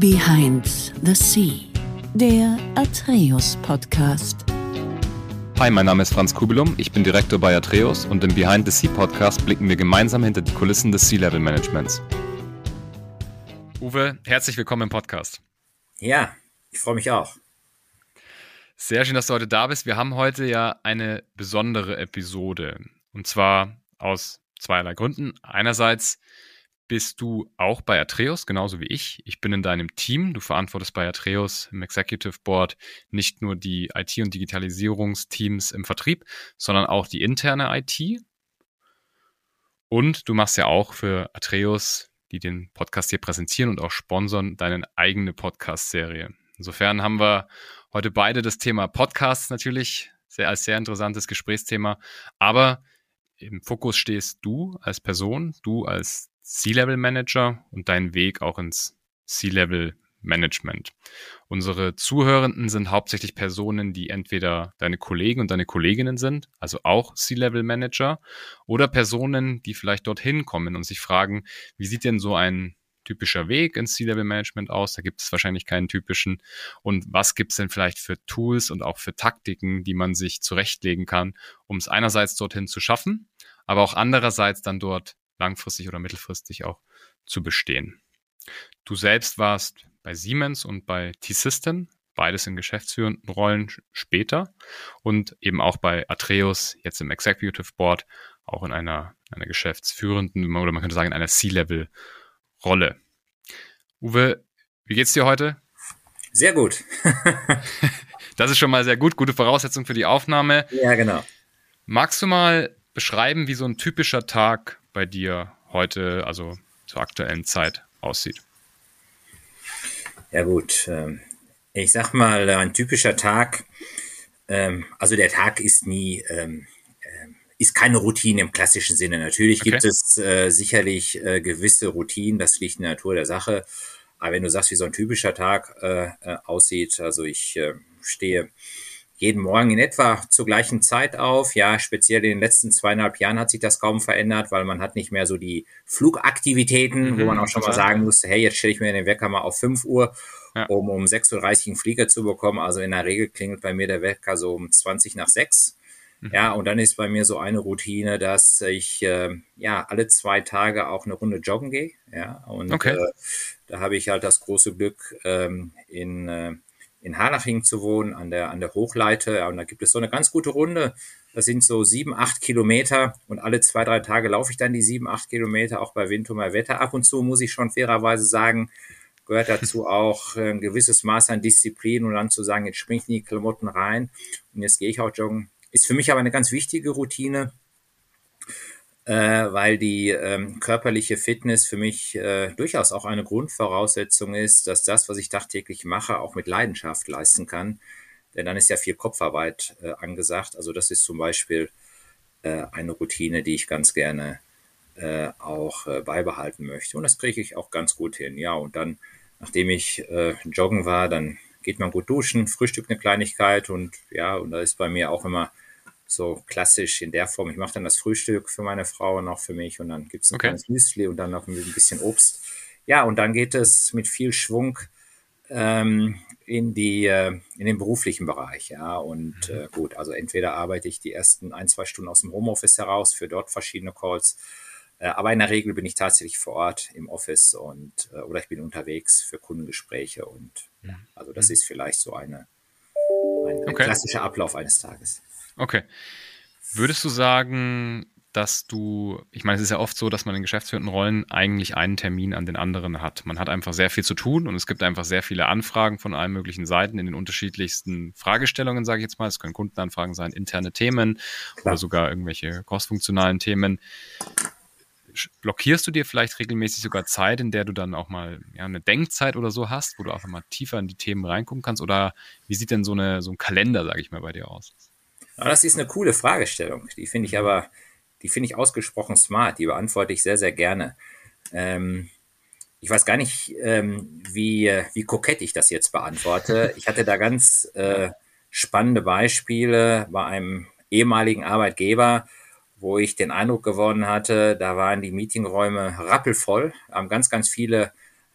Behind the Sea, der Atreus Podcast. Hi, mein Name ist Franz Kubelum, ich bin Direktor bei Atreus und im Behind the Sea Podcast blicken wir gemeinsam hinter die Kulissen des Sea-Level Managements. Uwe, herzlich willkommen im Podcast. Ja, ich freue mich auch. Sehr schön, dass du heute da bist. Wir haben heute ja eine besondere Episode. Und zwar aus zweierlei Gründen. Einerseits bist du auch bei Atreus, genauso wie ich. Ich bin in deinem Team. Du verantwortest bei Atreus im Executive Board nicht nur die IT- und Digitalisierungsteams im Vertrieb, sondern auch die interne IT. Und du machst ja auch für Atreus, die den Podcast hier präsentieren und auch sponsern, deine eigene Podcast-Serie. Insofern haben wir heute beide das Thema Podcasts natürlich sehr, als sehr interessantes Gesprächsthema. Aber im Fokus stehst du als Person, du als C-Level Manager und dein Weg auch ins C-Level Management. Unsere Zuhörenden sind hauptsächlich Personen, die entweder deine Kollegen und deine Kolleginnen sind, also auch C-Level Manager, oder Personen, die vielleicht dorthin kommen und sich fragen, wie sieht denn so ein typischer Weg ins C-Level-Management aus? Da gibt es wahrscheinlich keinen typischen. Und was gibt es denn vielleicht für Tools und auch für Taktiken, die man sich zurechtlegen kann, um es einerseits dorthin zu schaffen, aber auch andererseits dann dort langfristig oder mittelfristig auch zu bestehen. Du selbst warst bei Siemens und bei T-System, beides in geschäftsführenden Rollen später und eben auch bei Atreus, jetzt im Executive Board, auch in einer, einer geschäftsführenden oder man könnte sagen in einer C-Level Rolle. Uwe, wie geht's dir heute? Sehr gut. das ist schon mal sehr gut, gute Voraussetzung für die Aufnahme. Ja, genau. Magst du mal beschreiben, wie so ein typischer Tag bei dir heute, also zur aktuellen Zeit, aussieht? Ja gut, ähm, ich sag mal, ein typischer Tag, ähm, also der Tag ist nie ähm, ist keine Routine im klassischen Sinne. Natürlich okay. gibt es äh, sicherlich äh, gewisse Routinen, das liegt in der Natur der Sache. Aber wenn du sagst, wie so ein typischer Tag äh, äh, aussieht, also ich äh, stehe jeden Morgen in etwa zur gleichen Zeit auf. Ja, speziell in den letzten zweieinhalb Jahren hat sich das kaum verändert, weil man hat nicht mehr so die Flugaktivitäten, mhm, wo man auch schon mal sagen musste, hey, jetzt stelle ich mir den Wecker mal auf 5 Uhr, ja. um um 6.30 Uhr einen Flieger zu bekommen. Also in der Regel klingelt bei mir der Wecker so um 20 nach 6. Ja, und dann ist bei mir so eine Routine, dass ich äh, ja alle zwei Tage auch eine Runde joggen gehe. Ja, und okay. äh, da habe ich halt das große Glück, ähm, in, äh, in Harlaching zu wohnen, an der, an der Hochleite. Ja, und da gibt es so eine ganz gute Runde. Das sind so sieben, acht Kilometer und alle zwei, drei Tage laufe ich dann die sieben, acht Kilometer, auch bei Wind und bei Wetter. Ab und zu muss ich schon fairerweise sagen, gehört dazu auch ein gewisses Maß an Disziplin und dann zu sagen, jetzt springe ich in die Klamotten rein und jetzt gehe ich auch joggen. Ist für mich aber eine ganz wichtige Routine, äh, weil die ähm, körperliche Fitness für mich äh, durchaus auch eine Grundvoraussetzung ist, dass das, was ich tagtäglich mache, auch mit Leidenschaft leisten kann. Denn dann ist ja viel Kopfarbeit äh, angesagt. Also das ist zum Beispiel äh, eine Routine, die ich ganz gerne äh, auch äh, beibehalten möchte. Und das kriege ich auch ganz gut hin. Ja, und dann, nachdem ich joggen war, dann geht man gut duschen, Frühstück eine Kleinigkeit und ja, und da ist bei mir auch immer so klassisch in der Form. Ich mache dann das Frühstück für meine Frau und auch für mich und dann gibt es ein okay. kleines Müsli und dann noch ein bisschen Obst. Ja, und dann geht es mit viel Schwung ähm, in die äh, in den beruflichen Bereich. Ja, und mhm. äh, gut, also entweder arbeite ich die ersten ein zwei Stunden aus dem Homeoffice heraus für dort verschiedene Calls, äh, aber in der Regel bin ich tatsächlich vor Ort im Office und äh, oder ich bin unterwegs für Kundengespräche und ja, also das mhm. ist vielleicht so eine ein, ein okay. klassischer Ablauf eines Tages. Okay. Würdest du sagen, dass du, ich meine, es ist ja oft so, dass man in geschäftsführenden Rollen eigentlich einen Termin an den anderen hat. Man hat einfach sehr viel zu tun und es gibt einfach sehr viele Anfragen von allen möglichen Seiten in den unterschiedlichsten Fragestellungen, sage ich jetzt mal. Es können Kundenanfragen sein, interne Themen Klar. oder sogar irgendwelche crossfunktionalen Themen. Blockierst du dir vielleicht regelmäßig sogar Zeit, in der du dann auch mal ja, eine Denkzeit oder so hast, wo du auch mal tiefer in die Themen reingucken kannst? Oder wie sieht denn so, eine, so ein Kalender, sage ich mal, bei dir aus? Aber das ist eine coole Fragestellung. Die finde ich aber, die finde ich ausgesprochen smart. Die beantworte ich sehr, sehr gerne. Ähm, ich weiß gar nicht, ähm, wie, wie kokett ich das jetzt beantworte. Ich hatte da ganz äh, spannende Beispiele bei einem ehemaligen Arbeitgeber, wo ich den Eindruck gewonnen hatte, da waren die Meetingräume rappelvoll, haben ganz, ganz viele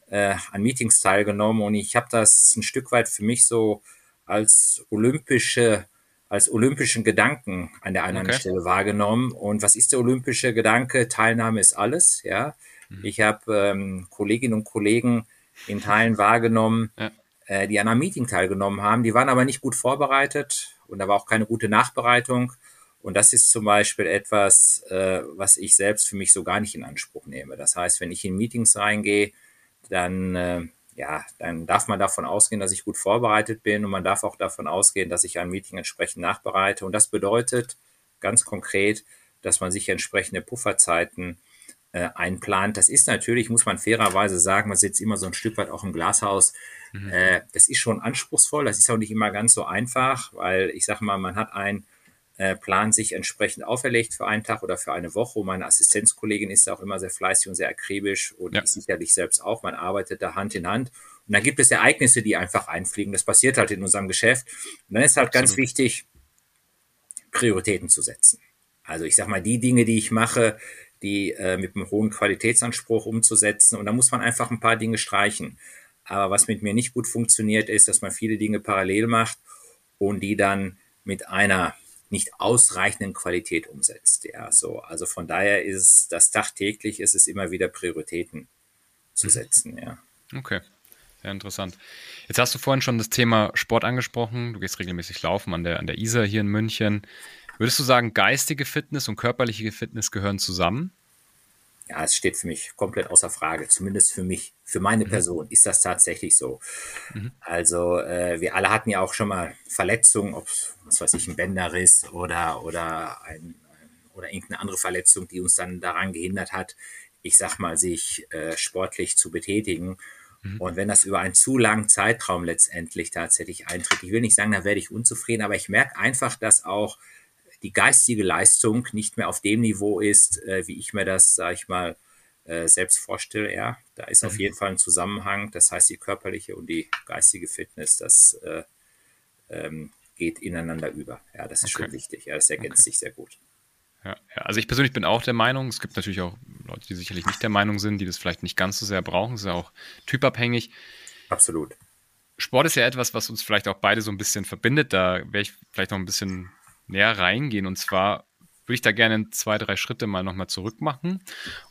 äh, an Meetings teilgenommen und ich habe das ein Stück weit für mich so als olympische als olympischen Gedanken an der einen okay. Stelle wahrgenommen. Und was ist der olympische Gedanke? Teilnahme ist alles. Ja, mhm. ich habe ähm, Kolleginnen und Kollegen in Teilen wahrgenommen, ja. äh, die an einem Meeting teilgenommen haben. Die waren aber nicht gut vorbereitet und da war auch keine gute Nachbereitung. Und das ist zum Beispiel etwas, äh, was ich selbst für mich so gar nicht in Anspruch nehme. Das heißt, wenn ich in Meetings reingehe, dann äh, ja, dann darf man davon ausgehen, dass ich gut vorbereitet bin und man darf auch davon ausgehen, dass ich ein Meeting entsprechend nachbereite. Und das bedeutet ganz konkret, dass man sich entsprechende Pufferzeiten äh, einplant. Das ist natürlich, muss man fairerweise sagen, man sitzt immer so ein Stück weit auch im Glashaus. Mhm. Äh, das ist schon anspruchsvoll, das ist auch nicht immer ganz so einfach, weil ich sage mal, man hat ein äh, Plan sich entsprechend auferlegt für einen Tag oder für eine Woche. Und meine Assistenzkollegin ist auch immer sehr fleißig und sehr akribisch und ja. ich sicherlich selbst auch. Man arbeitet da Hand in Hand. Und dann gibt es Ereignisse, die einfach einfliegen. Das passiert halt in unserem Geschäft. Und dann ist halt Absolut. ganz wichtig, Prioritäten zu setzen. Also ich sag mal, die Dinge, die ich mache, die äh, mit einem hohen Qualitätsanspruch umzusetzen. Und da muss man einfach ein paar Dinge streichen. Aber was mit mir nicht gut funktioniert, ist, dass man viele Dinge parallel macht und die dann mit einer nicht ausreichenden Qualität umsetzt. Ja, so. Also von daher ist das tagtäglich ist es immer wieder Prioritäten zu mhm. setzen, ja. Okay. Sehr interessant. Jetzt hast du vorhin schon das Thema Sport angesprochen. Du gehst regelmäßig laufen an der, an der Isar hier in München. Würdest du sagen, geistige Fitness und körperliche Fitness gehören zusammen? Ja, es steht für mich komplett außer Frage. Zumindest für mich, für meine mhm. Person ist das tatsächlich so. Mhm. Also äh, wir alle hatten ja auch schon mal Verletzungen, ob was weiß ich, ein Bänderriss oder oder ein oder irgendeine andere Verletzung, die uns dann daran gehindert hat, ich sag mal, sich äh, sportlich zu betätigen. Mhm. Und wenn das über einen zu langen Zeitraum letztendlich tatsächlich eintritt, ich will nicht sagen, da werde ich unzufrieden, aber ich merke einfach, dass auch die geistige Leistung nicht mehr auf dem Niveau ist, äh, wie ich mir das, sage ich mal, äh, selbst vorstelle. Ja, da ist mhm. auf jeden Fall ein Zusammenhang. Das heißt, die körperliche und die geistige Fitness, das äh, ähm, geht ineinander über. Ja, das ist okay. schon wichtig. Ja, das ergänzt okay. sich sehr gut. Ja, ja, also ich persönlich bin auch der Meinung, es gibt natürlich auch Leute, die sicherlich nicht der Meinung sind, die das vielleicht nicht ganz so sehr brauchen. Es ist ja auch typabhängig. Absolut. Sport ist ja etwas, was uns vielleicht auch beide so ein bisschen verbindet. Da wäre ich vielleicht noch ein bisschen näher reingehen. Und zwar würde ich da gerne zwei, drei Schritte mal nochmal zurück machen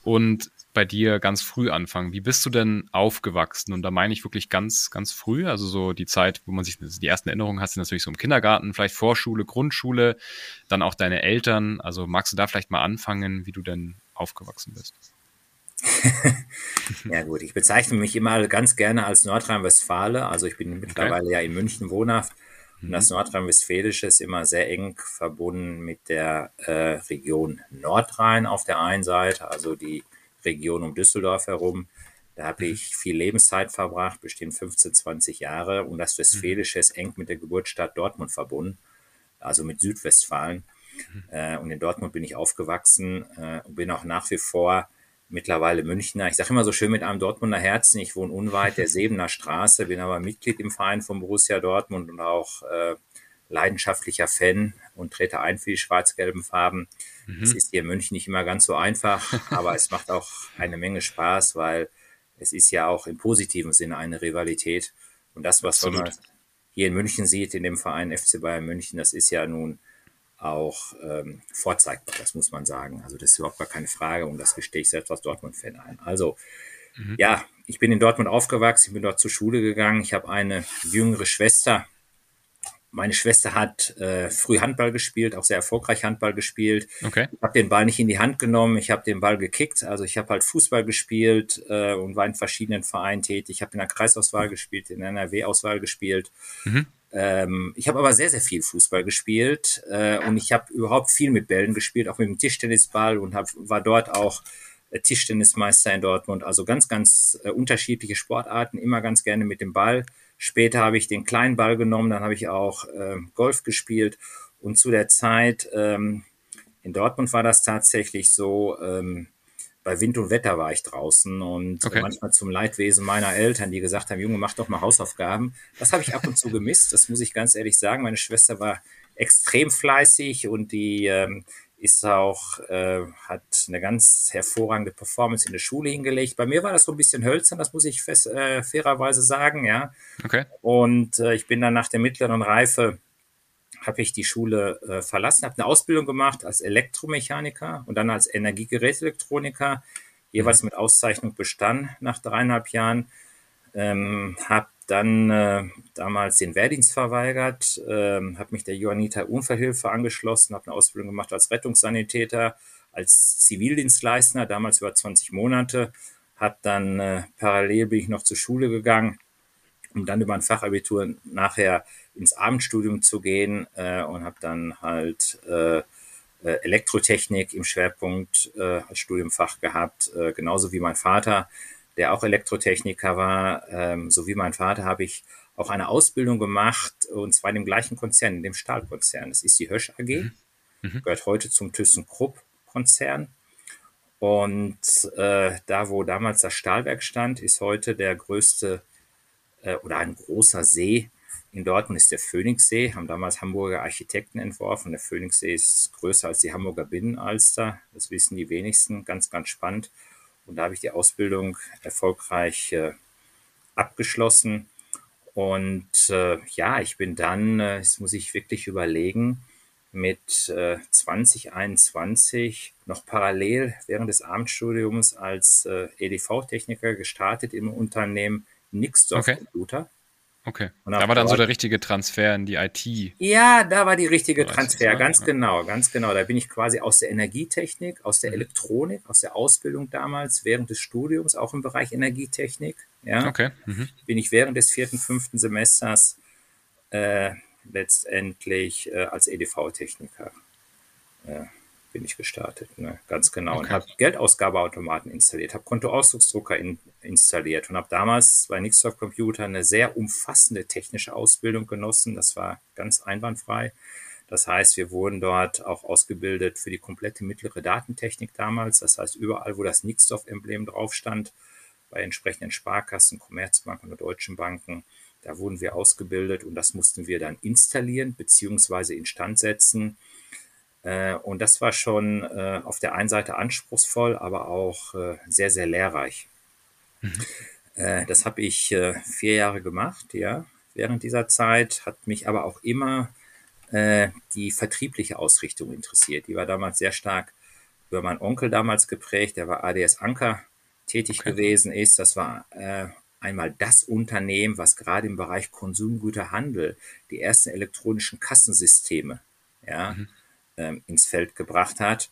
und bei dir ganz früh anfangen. Wie bist du denn aufgewachsen? Und da meine ich wirklich ganz, ganz früh, also so die Zeit, wo man sich die ersten Erinnerungen hat, sind natürlich so im Kindergarten, vielleicht Vorschule, Grundschule, dann auch deine Eltern. Also magst du da vielleicht mal anfangen, wie du denn aufgewachsen bist? ja gut, ich bezeichne mich immer ganz gerne als Nordrhein-Westfale. Also ich bin mittlerweile okay. ja in München wohnhaft. Und das mhm. Nordrhein-Westfälische ist immer sehr eng verbunden mit der äh, Region Nordrhein auf der einen Seite, also die Region um Düsseldorf herum. Da habe mhm. ich viel Lebenszeit verbracht, bestimmt 15, 20 Jahre. Und das Westfälische ist eng mit der Geburtsstadt Dortmund verbunden, also mit Südwestfalen. Mhm. Äh, und in Dortmund bin ich aufgewachsen äh, und bin auch nach wie vor mittlerweile Münchner. Ich sage immer so schön mit einem Dortmunder Herzen. Ich wohne unweit der Sebener Straße, bin aber Mitglied im Verein von Borussia Dortmund und auch äh, leidenschaftlicher Fan und trete ein für die schwarz-gelben Farben. Mhm. Es ist hier in München nicht immer ganz so einfach, aber es macht auch eine Menge Spaß, weil es ist ja auch im positiven Sinne eine Rivalität. Und das, was man hier in München sieht, in dem Verein FC Bayern München, das ist ja nun auch ähm, vorzeigbar, das muss man sagen. Also das ist überhaupt gar keine Frage und das gestehe ich selbst als Dortmund-Fan ein. Also mhm. ja, ich bin in Dortmund aufgewachsen, ich bin dort zur Schule gegangen, ich habe eine jüngere Schwester. Meine Schwester hat äh, früh Handball gespielt, auch sehr erfolgreich Handball gespielt. Okay. Ich habe den Ball nicht in die Hand genommen, ich habe den Ball gekickt. Also ich habe halt Fußball gespielt äh, und war in verschiedenen Vereinen tätig. Ich habe in der Kreisauswahl gespielt, in der NRW-Auswahl gespielt. Mhm. Ähm, ich habe aber sehr, sehr viel Fußball gespielt äh, und ich habe überhaupt viel mit Bällen gespielt, auch mit dem Tischtennisball und hab, war dort auch äh, Tischtennismeister in Dortmund. Also ganz, ganz äh, unterschiedliche Sportarten, immer ganz gerne mit dem Ball. Später habe ich den kleinen Ball genommen, dann habe ich auch äh, Golf gespielt und zu der Zeit ähm, in Dortmund war das tatsächlich so, ähm, bei Wind und Wetter war ich draußen und okay. manchmal zum Leidwesen meiner Eltern, die gesagt haben, Junge, mach doch mal Hausaufgaben. Das habe ich ab und zu gemisst, das muss ich ganz ehrlich sagen. Meine Schwester war extrem fleißig und die, ähm, ist auch, äh, hat eine ganz hervorragende Performance in der Schule hingelegt. Bei mir war das so ein bisschen hölzern, das muss ich fest, äh, fairerweise sagen, ja. Okay. Und äh, ich bin dann nach der mittleren Reife, habe ich die Schule äh, verlassen, habe eine Ausbildung gemacht als Elektromechaniker und dann als Energiegerätelektroniker, jeweils mit Auszeichnung bestanden nach dreieinhalb Jahren. Ähm, habe dann äh, damals den Wehrdienst verweigert, äh, habe mich der Johanniter Unfallhilfe angeschlossen, habe eine Ausbildung gemacht als Rettungssanitäter, als Zivildienstleister, damals über 20 Monate, habe dann äh, parallel bin ich noch zur Schule gegangen, um dann über ein Fachabitur nachher ins Abendstudium zu gehen äh, und habe dann halt äh, äh, Elektrotechnik im Schwerpunkt äh, als Studiumfach gehabt, äh, genauso wie mein Vater der auch Elektrotechniker war, ähm, so wie mein Vater, habe ich auch eine Ausbildung gemacht, und zwar in dem gleichen Konzern, in dem Stahlkonzern. Das ist die Hösch AG, mhm. mhm. gehört heute zum ThyssenKrupp-Konzern. Und äh, da, wo damals das Stahlwerk stand, ist heute der größte äh, oder ein großer See in Dortmund ist der Phoenixsee, haben damals Hamburger Architekten entworfen. Der Phoenixsee ist größer als die Hamburger Binnenalster. Das wissen die wenigsten. Ganz, ganz spannend. Und da habe ich die Ausbildung erfolgreich äh, abgeschlossen. Und äh, ja, ich bin dann, äh, das muss ich wirklich überlegen, mit äh, 2021 noch parallel während des Abendstudiums als äh, EDV-Techniker gestartet im Unternehmen Nixdorf okay. Computer. Okay. Da war dann so der richtige Transfer in die IT. Ja, da war die richtige Transfer, ganz ja. genau, ganz genau. Da bin ich quasi aus der Energietechnik, aus der mhm. Elektronik, aus der Ausbildung damals, während des Studiums, auch im Bereich Energietechnik. Ja, okay. Mhm. Bin ich während des vierten, fünften Semesters äh, letztendlich äh, als EDV-Techniker äh, bin ich gestartet, ne? ganz genau. Okay. Und habe Geldausgabeautomaten installiert, habe Kontoausdrucksdrucker in, installiert und habe damals bei Nixdorf Computer eine sehr umfassende technische Ausbildung genossen. Das war ganz einwandfrei. Das heißt, wir wurden dort auch ausgebildet für die komplette mittlere Datentechnik damals. Das heißt, überall, wo das Nixdorf-Emblem drauf stand, bei entsprechenden Sparkassen, Commerzbanken oder deutschen Banken, da wurden wir ausgebildet und das mussten wir dann installieren bzw. instand setzen und das war schon äh, auf der einen Seite anspruchsvoll, aber auch äh, sehr, sehr lehrreich. Mhm. das habe ich vier Jahre gemacht, ja. Während dieser Zeit hat mich aber auch immer die vertriebliche Ausrichtung interessiert. Die war damals sehr stark über meinen Onkel damals geprägt, der war ADS Anker tätig okay. gewesen ist. Das war äh, einmal das Unternehmen, was gerade im Bereich Konsumgüterhandel die ersten elektronischen Kassensysteme ja, mhm ähm, ins Feld gebracht hat.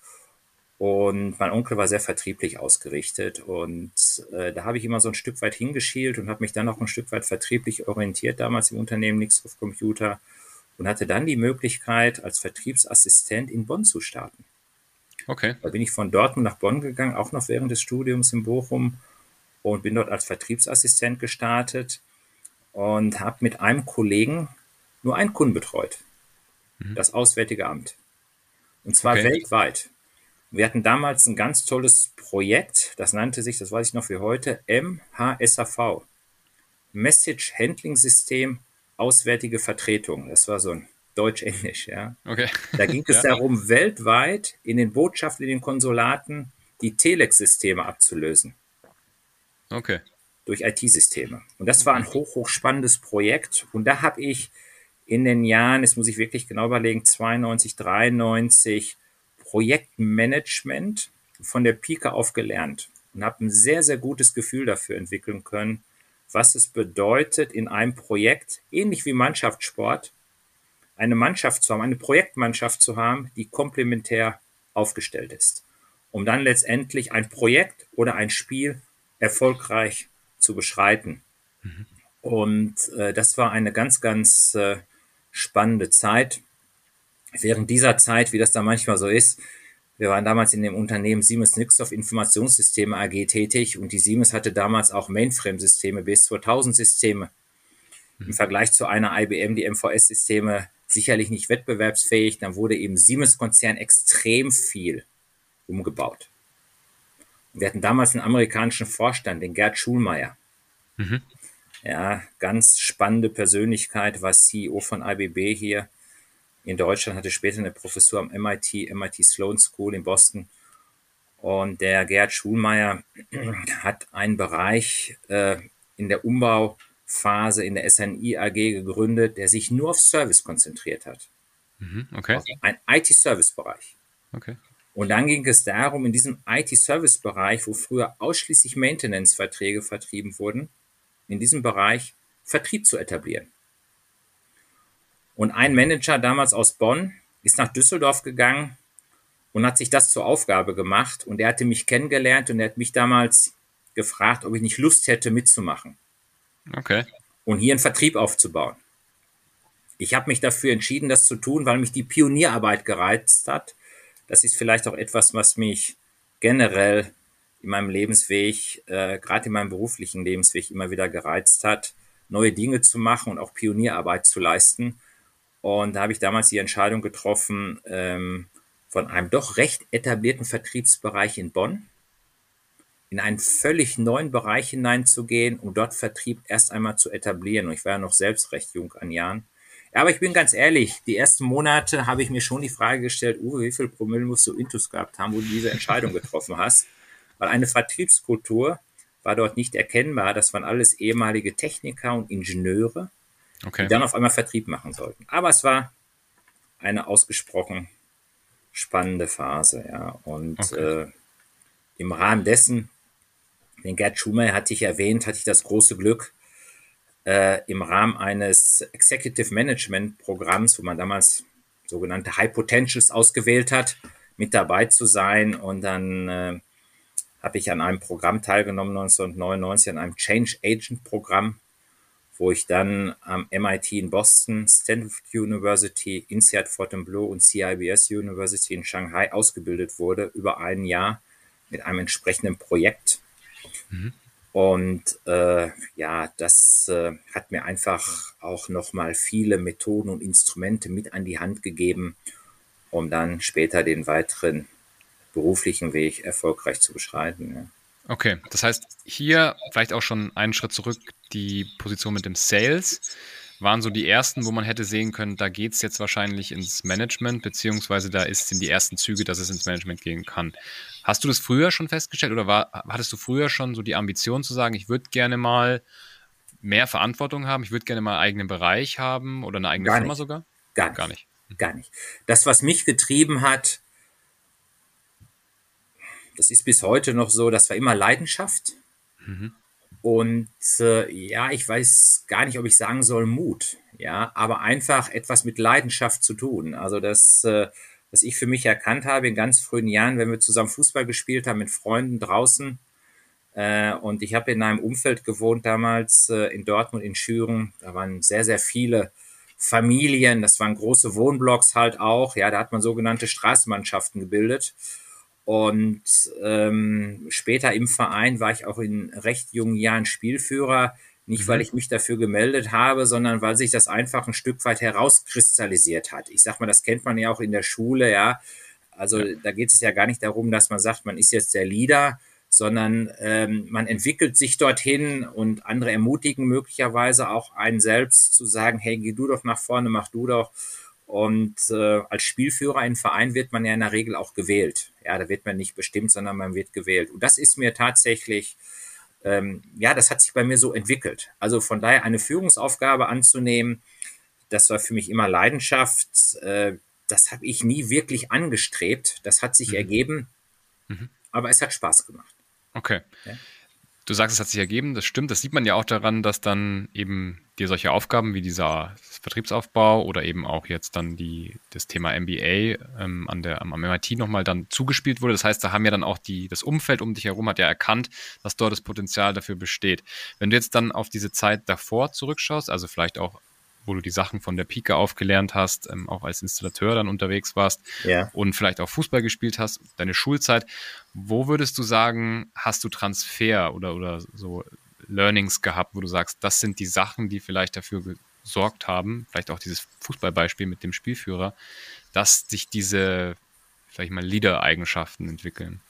Und mein Onkel war sehr vertrieblich ausgerichtet und äh, da habe ich immer so ein Stück weit hingeschielt und habe mich dann auch ein Stück weit vertrieblich orientiert, damals im Unternehmen Nixhoff Computer und hatte dann die Möglichkeit, als Vertriebsassistent in Bonn zu starten. Okay. Da bin ich von Dortmund nach Bonn gegangen, auch noch während des Studiums in Bochum und bin dort als Vertriebsassistent gestartet und habe mit einem Kollegen nur einen Kunden betreut, mhm. das Auswärtige Amt. Und zwar okay. weltweit. Wir hatten damals ein ganz tolles Projekt, das nannte sich, das weiß ich noch für heute, MHSAV. Message Handling System Auswärtige Vertretung. Das war so ein Deutsch-Englisch, ja. Okay. Da ging es ja. darum, weltweit in den Botschaften, in den Konsulaten die Telex-Systeme abzulösen. Okay. Durch IT-Systeme. Und das war ein hoch, hoch spannendes Projekt. Und da habe ich in den Jahren, das muss ich wirklich genau überlegen, 92, 93 Projektmanagement von der Pike auf gelernt und habe ein sehr, sehr gutes Gefühl dafür entwickeln können, was es bedeutet, in einem Projekt, ähnlich wie Mannschaftssport, eine Mannschaft zu haben, eine Projektmannschaft zu haben, die komplementär aufgestellt ist, um dann letztendlich ein Projekt oder ein Spiel erfolgreich zu beschreiten. Mhm. Und äh, das war eine ganz, ganz äh, spannende Zeit. Während dieser Zeit, wie das da manchmal so ist, wir waren damals in dem Unternehmen Siemens Nixdorf Informationssysteme AG tätig und die Siemens hatte damals auch Mainframe-Systeme, BS2000-Systeme. Im Vergleich zu einer IBM, die MVS-Systeme sicherlich nicht wettbewerbsfähig. Dann wurde eben Siemens-Konzern extrem viel umgebaut. wir hatten damals einen amerikanischen Vorstand, den Gerd Schulmeier. Mhm. Ja, ganz spannende Persönlichkeit, war CEO von IBB hier in Deutschland, hatte später eine Professur am MIT, MIT Sloan School in Boston. Und der Gerd Schulmeier hat einen Bereich äh, in der Umbauphase in der SNI AG gegründet, der sich nur auf Service konzentriert hat. Mhm, okay. Also ein IT-Service-Bereich. Okay. Und dann ging es darum, in diesem IT-Service-Bereich, wo früher ausschließlich Maintenance-Verträge vertrieben wurden, in diesem Bereich Vertrieb zu etablieren. Und ein Manager damals aus Bonn ist nach Düsseldorf gegangen und hat sich das zur Aufgabe gemacht. Und er hatte mich kennengelernt und er hat mich damals gefragt, ob ich nicht Lust hätte, mitzumachen. Okay. Und hier einen Vertrieb aufzubauen. Ich habe mich dafür entschieden, das zu tun, weil mich die Pionierarbeit gereizt hat das ist vielleicht auch etwas, was mich generell in meinem Lebensweg, äh, gerade in meinem beruflichen Lebensweg immer wieder gereizt hat, neue Dinge zu machen und auch Pionierarbeit zu leisten. Und da habe ich damals die Entscheidung getroffen, ähm, von einem doch recht etablierten Vertriebsbereich in Bonn in einen völlig neuen Bereich hineinzugehen und dort Vertrieb erst einmal zu etablieren. Und ich war ja noch selbst recht jung an Jahren. Ja, aber ich bin ganz ehrlich, die ersten Monate habe ich mir schon die Frage gestellt, Uwe, wie viel Promille musst du Intus gehabt haben, wo du diese Entscheidung getroffen hast? Weil eine Vertriebskultur war dort nicht erkennbar. Das waren alles ehemalige Techniker und Ingenieure, okay. die dann auf einmal Vertrieb machen sollten. Aber es war eine ausgesprochen spannende Phase, ja. Und okay. äh, im Rahmen dessen, den Gerd Schumer hatte ich erwähnt, hatte ich das große Glück, äh, im Rahmen eines Executive Management Programms, wo man damals sogenannte High Potentials ausgewählt hat, mit dabei zu sein. Und dann äh, habe ich an einem Programm teilgenommen, 1999, an einem Change Agent Programm, wo ich dann am MIT in Boston, Stanford University, INSEAD Fontainebleau und CIBS University in Shanghai ausgebildet wurde über ein Jahr mit einem entsprechenden Projekt. Mhm. Und äh, ja, das äh, hat mir einfach auch nochmal viele Methoden und Instrumente mit an die Hand gegeben, um dann später den weiteren beruflichen Weg erfolgreich zu beschreiten. Ja. Okay, das heißt, hier vielleicht auch schon einen Schritt zurück, die Position mit dem Sales waren so die ersten, wo man hätte sehen können, da geht es jetzt wahrscheinlich ins Management, beziehungsweise da ist in die ersten Züge, dass es ins Management gehen kann. Hast du das früher schon festgestellt oder war, hattest du früher schon so die Ambition zu sagen, ich würde gerne mal mehr Verantwortung haben, ich würde gerne mal einen eigenen Bereich haben oder eine eigene Gar Firma nicht. sogar? Gar nicht. Gar nicht. Gar nicht. Das, was mich getrieben hat, das ist bis heute noch so, das war immer Leidenschaft. Mhm. Und äh, ja, ich weiß gar nicht, ob ich sagen soll Mut, ja, aber einfach etwas mit Leidenschaft zu tun. Also das, äh, was ich für mich erkannt habe in ganz frühen Jahren, wenn wir zusammen Fußball gespielt haben mit Freunden draußen. Äh, und ich habe in einem Umfeld gewohnt damals äh, in Dortmund, in Schüren. Da waren sehr, sehr viele Familien. Das waren große Wohnblocks halt auch. Ja, da hat man sogenannte Straßenmannschaften gebildet. Und ähm, später im Verein war ich auch in recht jungen Jahren Spielführer. Nicht, mhm. weil ich mich dafür gemeldet habe, sondern weil sich das einfach ein Stück weit herauskristallisiert hat. Ich sag mal, das kennt man ja auch in der Schule, ja. Also ja. da geht es ja gar nicht darum, dass man sagt, man ist jetzt der Leader, sondern ähm, man entwickelt sich dorthin und andere ermutigen möglicherweise auch einen selbst zu sagen, hey, geh du doch nach vorne, mach du doch. Und äh, als Spielführer in Verein wird man ja in der Regel auch gewählt. Ja, da wird man nicht bestimmt, sondern man wird gewählt. Und das ist mir tatsächlich, ähm, ja, das hat sich bei mir so entwickelt. Also von daher eine Führungsaufgabe anzunehmen, das war für mich immer Leidenschaft. Äh, das habe ich nie wirklich angestrebt. Das hat sich mhm. ergeben, mhm. aber es hat Spaß gemacht. Okay. Ja? Du sagst, es hat sich ergeben, das stimmt. Das sieht man ja auch daran, dass dann eben dir solche Aufgaben wie dieser Vertriebsaufbau oder eben auch jetzt dann die, das Thema MBA ähm, an der, am MIT nochmal dann zugespielt wurde. Das heißt, da haben ja dann auch die, das Umfeld um dich herum hat ja erkannt, dass dort das Potenzial dafür besteht. Wenn du jetzt dann auf diese Zeit davor zurückschaust, also vielleicht auch wo du die Sachen von der Pike aufgelernt hast, ähm, auch als Installateur dann unterwegs warst ja. und vielleicht auch Fußball gespielt hast, deine Schulzeit. Wo würdest du sagen, hast du Transfer oder, oder so Learnings gehabt, wo du sagst, das sind die Sachen, die vielleicht dafür gesorgt haben, vielleicht auch dieses Fußballbeispiel mit dem Spielführer, dass sich diese, vielleicht mal, Leader-Eigenschaften entwickeln?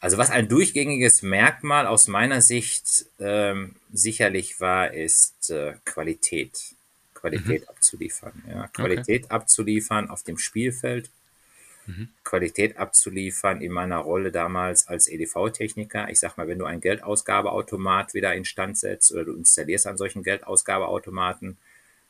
Also was ein durchgängiges Merkmal aus meiner Sicht ähm, sicherlich war, ist äh, Qualität. Qualität mhm. abzuliefern. Ja. Qualität okay. abzuliefern auf dem Spielfeld. Qualität abzuliefern in meiner Rolle damals als EDV-Techniker. Ich sag mal, wenn du einen Geldausgabeautomat wieder instand setzt oder du installierst einen solchen Geldausgabeautomaten,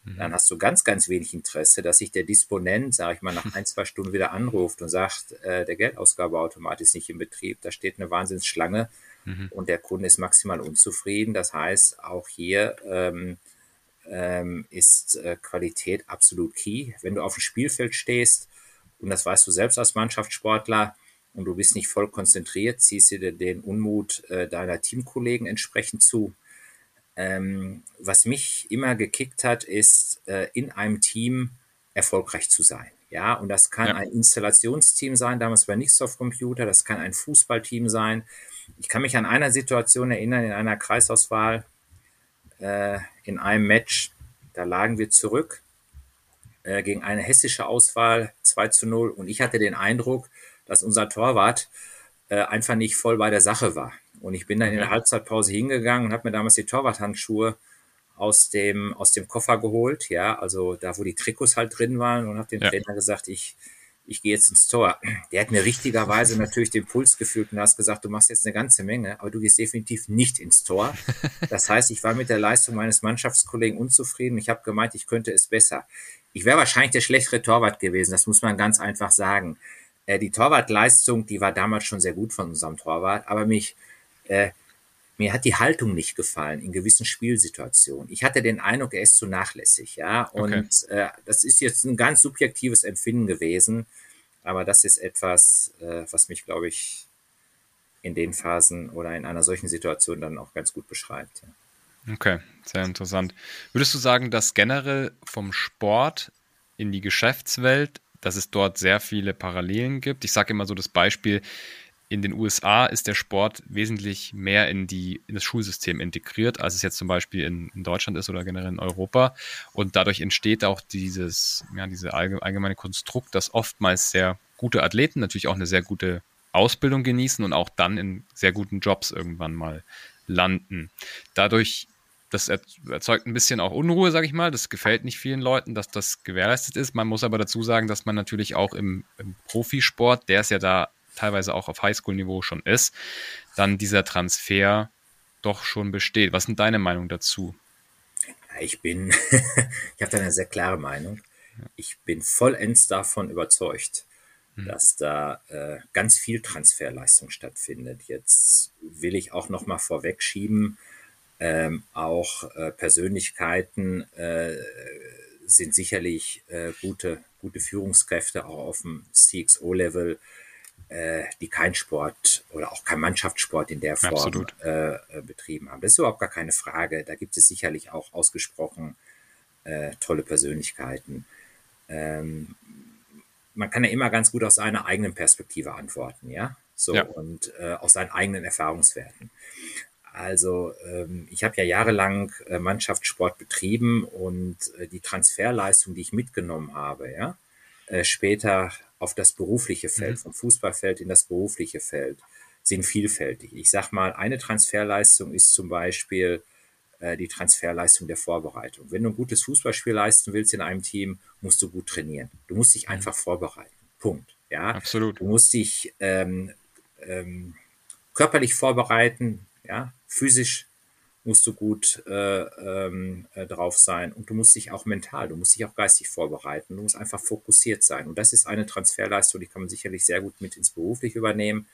mhm. dann hast du ganz, ganz wenig Interesse, dass sich der Disponent, sage ich mal, nach ein, zwei Stunden wieder anruft und sagt, äh, der Geldausgabeautomat ist nicht in Betrieb, da steht eine Wahnsinnsschlange mhm. und der Kunde ist maximal unzufrieden. Das heißt, auch hier ähm, ähm, ist äh, Qualität absolut key. Wenn du auf dem Spielfeld stehst, und das weißt du selbst als Mannschaftssportler, und du bist nicht voll konzentriert, ziehst du dir den Unmut äh, deiner Teamkollegen entsprechend zu. Ähm, was mich immer gekickt hat, ist, äh, in einem Team erfolgreich zu sein. Ja, und das kann ja. ein Installationsteam sein, damals bei Nixoft Computer, das kann ein Fußballteam sein. Ich kann mich an einer Situation erinnern, in einer Kreisauswahl, äh, in einem Match, da lagen wir zurück äh, gegen eine hessische Auswahl 2 zu 0 und ich hatte den Eindruck, dass unser Torwart äh, einfach nicht voll bei der Sache war. Und ich bin dann in der Halbzeitpause hingegangen und habe mir damals die Torwarthandschuhe aus dem, aus dem Koffer geholt, ja, also da, wo die Trikots halt drin waren und habe dem ja. Trainer gesagt, ich, ich gehe jetzt ins Tor. Der hat mir richtigerweise natürlich den Puls gefühlt und hast gesagt, du machst jetzt eine ganze Menge, aber du gehst definitiv nicht ins Tor. Das heißt, ich war mit der Leistung meines Mannschaftskollegen unzufrieden. Ich habe gemeint, ich könnte es besser. Ich wäre wahrscheinlich der schlechtere Torwart gewesen, das muss man ganz einfach sagen. Äh, die Torwartleistung, die war damals schon sehr gut von unserem Torwart, aber mich, äh, mir hat die Haltung nicht gefallen in gewissen Spielsituationen. Ich hatte den Eindruck, er ist zu nachlässig, ja. Und okay. äh, das ist jetzt ein ganz subjektives Empfinden gewesen. Aber das ist etwas, äh, was mich, glaube ich, in den Phasen oder in einer solchen Situation dann auch ganz gut beschreibt. Ja. Okay, sehr interessant. Würdest du sagen, dass generell vom Sport in die Geschäftswelt, dass es dort sehr viele Parallelen gibt? Ich sage immer so das Beispiel, in den USA ist der Sport wesentlich mehr in, die, in das Schulsystem integriert, als es jetzt zum Beispiel in, in Deutschland ist oder generell in Europa. Und dadurch entsteht auch dieses, ja, diese allgemeine Konstrukt, dass oftmals sehr gute Athleten natürlich auch eine sehr gute Ausbildung genießen und auch dann in sehr guten Jobs irgendwann mal landen. Dadurch, das erzeugt ein bisschen auch Unruhe, sage ich mal. Das gefällt nicht vielen Leuten, dass das gewährleistet ist. Man muss aber dazu sagen, dass man natürlich auch im, im Profisport, der ist ja da teilweise auch auf Highschool-Niveau schon ist, dann dieser Transfer doch schon besteht. Was sind deine Meinung dazu? Ich bin, ich habe da eine sehr klare Meinung. Ich bin vollends davon überzeugt, mhm. dass da äh, ganz viel Transferleistung stattfindet. Jetzt will ich auch noch mal vorwegschieben, ähm, auch äh, Persönlichkeiten äh, sind sicherlich äh, gute, gute Führungskräfte auch auf dem CXO-Level äh, die kein Sport oder auch kein Mannschaftssport in der Form äh, äh, betrieben haben. Das ist überhaupt gar keine Frage. Da gibt es sicherlich auch ausgesprochen äh, tolle Persönlichkeiten. Ähm, man kann ja immer ganz gut aus seiner eigenen Perspektive antworten, ja, so ja. und äh, aus seinen eigenen Erfahrungswerten. Also ähm, ich habe ja jahrelang äh, Mannschaftssport betrieben und äh, die Transferleistung, die ich mitgenommen habe, ja, äh, später auf das berufliche Feld, mhm. vom Fußballfeld in das berufliche Feld, sind vielfältig. Ich sag mal, eine Transferleistung ist zum Beispiel äh, die Transferleistung der Vorbereitung. Wenn du ein gutes Fußballspiel leisten willst in einem Team, musst du gut trainieren. Du musst dich mhm. einfach vorbereiten. Punkt. Ja, absolut. Du musst dich ähm, ähm, körperlich vorbereiten, ja, physisch musst du gut äh, ähm, äh, drauf sein und du musst dich auch mental, du musst dich auch geistig vorbereiten, du musst einfach fokussiert sein. Und das ist eine Transferleistung, die kann man sicherlich sehr gut mit ins Berufliche übernehmen.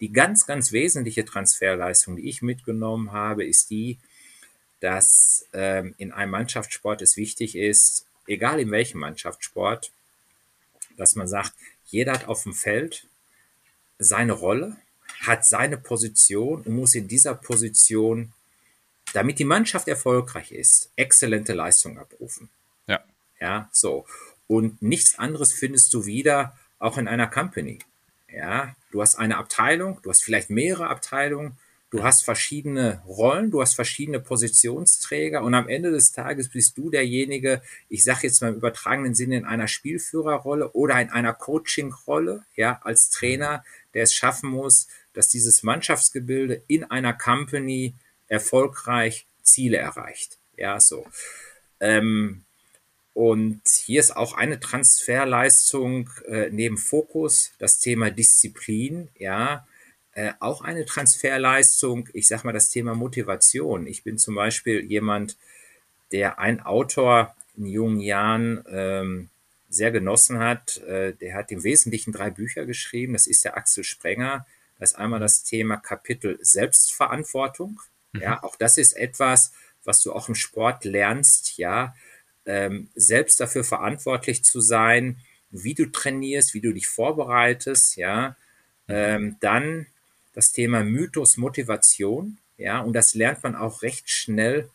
Die ganz, ganz wesentliche Transferleistung, die ich mitgenommen habe, ist die, dass ähm, in einem Mannschaftssport es wichtig ist, egal in welchem Mannschaftssport, dass man sagt, jeder hat auf dem Feld seine Rolle, hat seine Position und muss in dieser Position damit die Mannschaft erfolgreich ist, exzellente Leistung abrufen. Ja. Ja, so. Und nichts anderes findest du wieder auch in einer Company. Ja, du hast eine Abteilung, du hast vielleicht mehrere Abteilungen, du hast verschiedene Rollen, du hast verschiedene Positionsträger und am Ende des Tages bist du derjenige, ich sage jetzt mal im übertragenen Sinne in einer Spielführerrolle oder in einer Coaching-Rolle, ja, als Trainer, der es schaffen muss, dass dieses Mannschaftsgebilde in einer Company erfolgreich Ziele erreicht. Ja, so. Ähm, und hier ist auch eine Transferleistung äh, neben Fokus, das Thema Disziplin, ja, äh, auch eine Transferleistung, ich sag mal das Thema Motivation. Ich bin zum Beispiel jemand, der ein Autor in jungen Jahren ähm, sehr genossen hat. Äh, der hat im Wesentlichen drei Bücher geschrieben. Das ist der Axel Sprenger. Das ist einmal das Thema Kapitel Selbstverantwortung. Mhm. Ja, auch das ist etwas, was du auch im Sport lernst, ja, ähm, selbst dafür verantwortlich zu sein, wie du trainierst, wie du dich vorbereitest, ja. Mhm. Ähm, dann das Thema Mythos Motivation, ja, und das lernt man auch recht schnell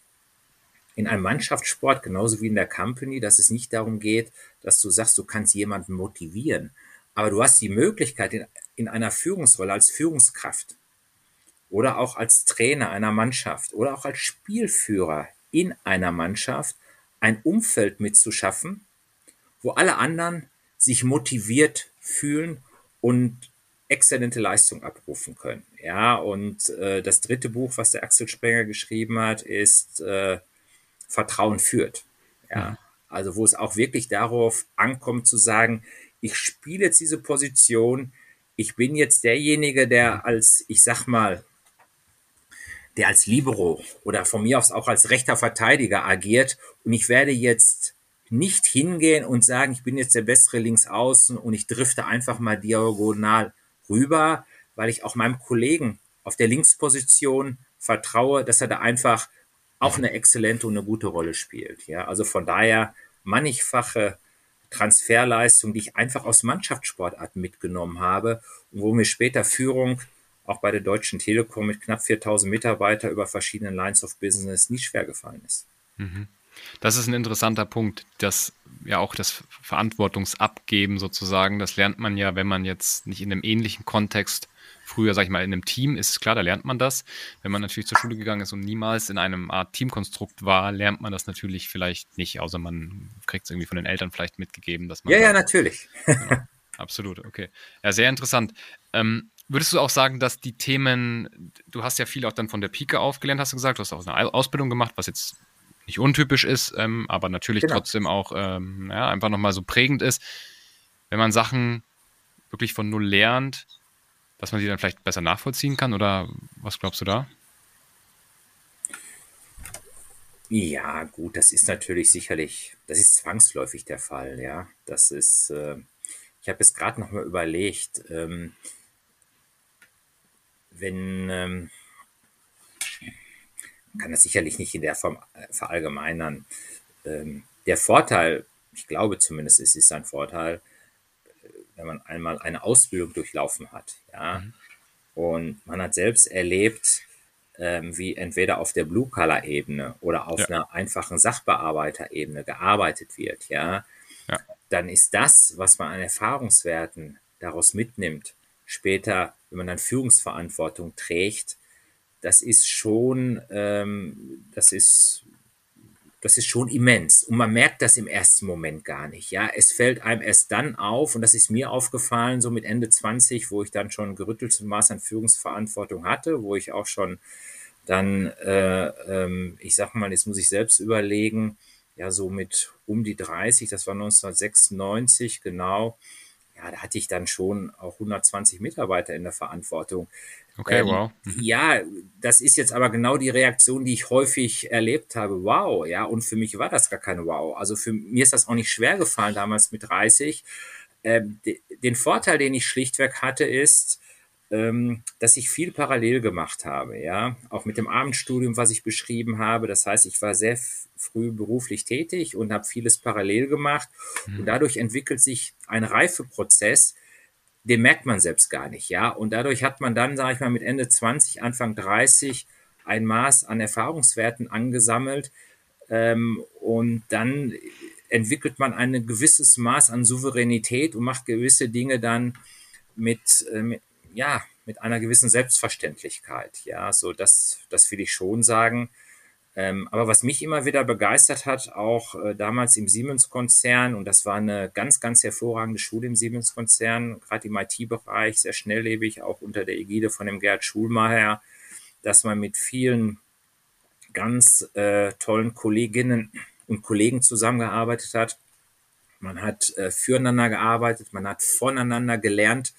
in einem Mannschaftssport, genauso wie in der Company, dass es nicht darum geht, dass du sagst, du kannst jemanden motivieren, aber du hast die Möglichkeit in, in einer Führungsrolle als Führungskraft oder auch als Trainer einer Mannschaft oder auch als Spielführer in einer Mannschaft ein Umfeld mitzuschaffen, wo alle anderen sich motiviert fühlen und exzellente Leistung abrufen können. Ja, und äh, das dritte Buch, was der Axel Sprenger geschrieben hat, ist äh, Vertrauen führt. Ja, also wo es auch wirklich darauf ankommt zu sagen, ich spiele jetzt diese Position, ich bin jetzt derjenige, der als, ich sag mal, der als Libero oder von mir aus auch als rechter Verteidiger agiert und ich werde jetzt nicht hingehen und sagen, ich bin jetzt der bessere Linksaußen und ich drifte einfach mal diagonal rüber, weil ich auch meinem Kollegen auf der Linksposition vertraue, dass er da einfach auch eine exzellente und eine gute Rolle spielt. Ja, also von daher mannigfache Transferleistung, die ich einfach aus Mannschaftssportarten mitgenommen habe und wo mir später Führung auch bei der Deutschen Telekom mit knapp 4000 Mitarbeitern über verschiedene Lines of Business nicht schwer gefallen ist. Mhm. Das ist ein interessanter Punkt, dass ja auch das Verantwortungsabgeben sozusagen, das lernt man ja, wenn man jetzt nicht in einem ähnlichen Kontext früher, sag ich mal, in einem Team ist klar, da lernt man das. Wenn man natürlich zur Schule gegangen ist und niemals in einem Art Teamkonstrukt war, lernt man das natürlich vielleicht nicht, außer man kriegt es irgendwie von den Eltern vielleicht mitgegeben, dass man. Ja, ja, natürlich. Genau. Absolut, okay. Ja, sehr interessant. Ähm, würdest du auch sagen, dass die Themen, du hast ja viel auch dann von der Pike aufgelernt, hast du gesagt, du hast auch eine Ausbildung gemacht, was jetzt nicht untypisch ist, ähm, aber natürlich genau. trotzdem auch ähm, ja, einfach nochmal so prägend ist. Wenn man Sachen wirklich von null lernt, dass man sie dann vielleicht besser nachvollziehen kann oder was glaubst du da? Ja, gut, das ist natürlich sicherlich, das ist zwangsläufig der Fall, ja. Das ist, äh, ich habe jetzt gerade noch mal überlegt, ähm, wenn, ähm, kann das sicherlich nicht in der Form äh, verallgemeinern. Ähm, der Vorteil, ich glaube zumindest, es ist ein Vorteil, äh, wenn man einmal eine Ausbildung durchlaufen hat, ja, mhm. und man hat selbst erlebt, ähm, wie entweder auf der Blue-Color-Ebene oder auf ja. einer einfachen Sachbearbeiterebene gearbeitet wird, ja, ja, dann ist das, was man an Erfahrungswerten daraus mitnimmt, später, wenn man dann Führungsverantwortung trägt, das ist schon, ähm, das ist, das ist schon immens. Und man merkt das im ersten Moment gar nicht. Ja, es fällt einem erst dann auf, und das ist mir aufgefallen, so mit Ende 20, wo ich dann schon gerütteltes Maß an Führungsverantwortung hatte, wo ich auch schon dann, äh, ähm, ich sag mal, jetzt muss ich selbst überlegen, ja, so mit um die 30, das war 1996 genau, ja, da hatte ich dann schon auch 120 Mitarbeiter in der Verantwortung. Okay, ähm, wow. Mhm. Ja, das ist jetzt aber genau die Reaktion, die ich häufig erlebt habe. Wow, ja, und für mich war das gar keine Wow. Also für mir ist das auch nicht schwer gefallen damals mit 30. Ähm, den Vorteil, den ich schlichtweg hatte, ist, dass ich viel parallel gemacht habe, ja, auch mit dem Abendstudium, was ich beschrieben habe. Das heißt, ich war sehr früh beruflich tätig und habe vieles parallel gemacht mhm. und dadurch entwickelt sich ein Reifeprozess, den merkt man selbst gar nicht, ja. Und dadurch hat man dann, sage ich mal, mit Ende 20, Anfang 30 ein Maß an Erfahrungswerten angesammelt ähm, und dann entwickelt man ein gewisses Maß an Souveränität und macht gewisse Dinge dann mit, äh, mit ja, mit einer gewissen Selbstverständlichkeit. Ja, so das, das will ich schon sagen. Ähm, aber was mich immer wieder begeistert hat, auch äh, damals im Siemens-Konzern, und das war eine ganz, ganz hervorragende Schule im Siemens-Konzern, gerade im IT-Bereich, sehr schnelllebig, auch unter der Ägide von dem Gerd Schulmeier, dass man mit vielen ganz äh, tollen Kolleginnen und Kollegen zusammengearbeitet hat. Man hat äh, füreinander gearbeitet, man hat voneinander gelernt.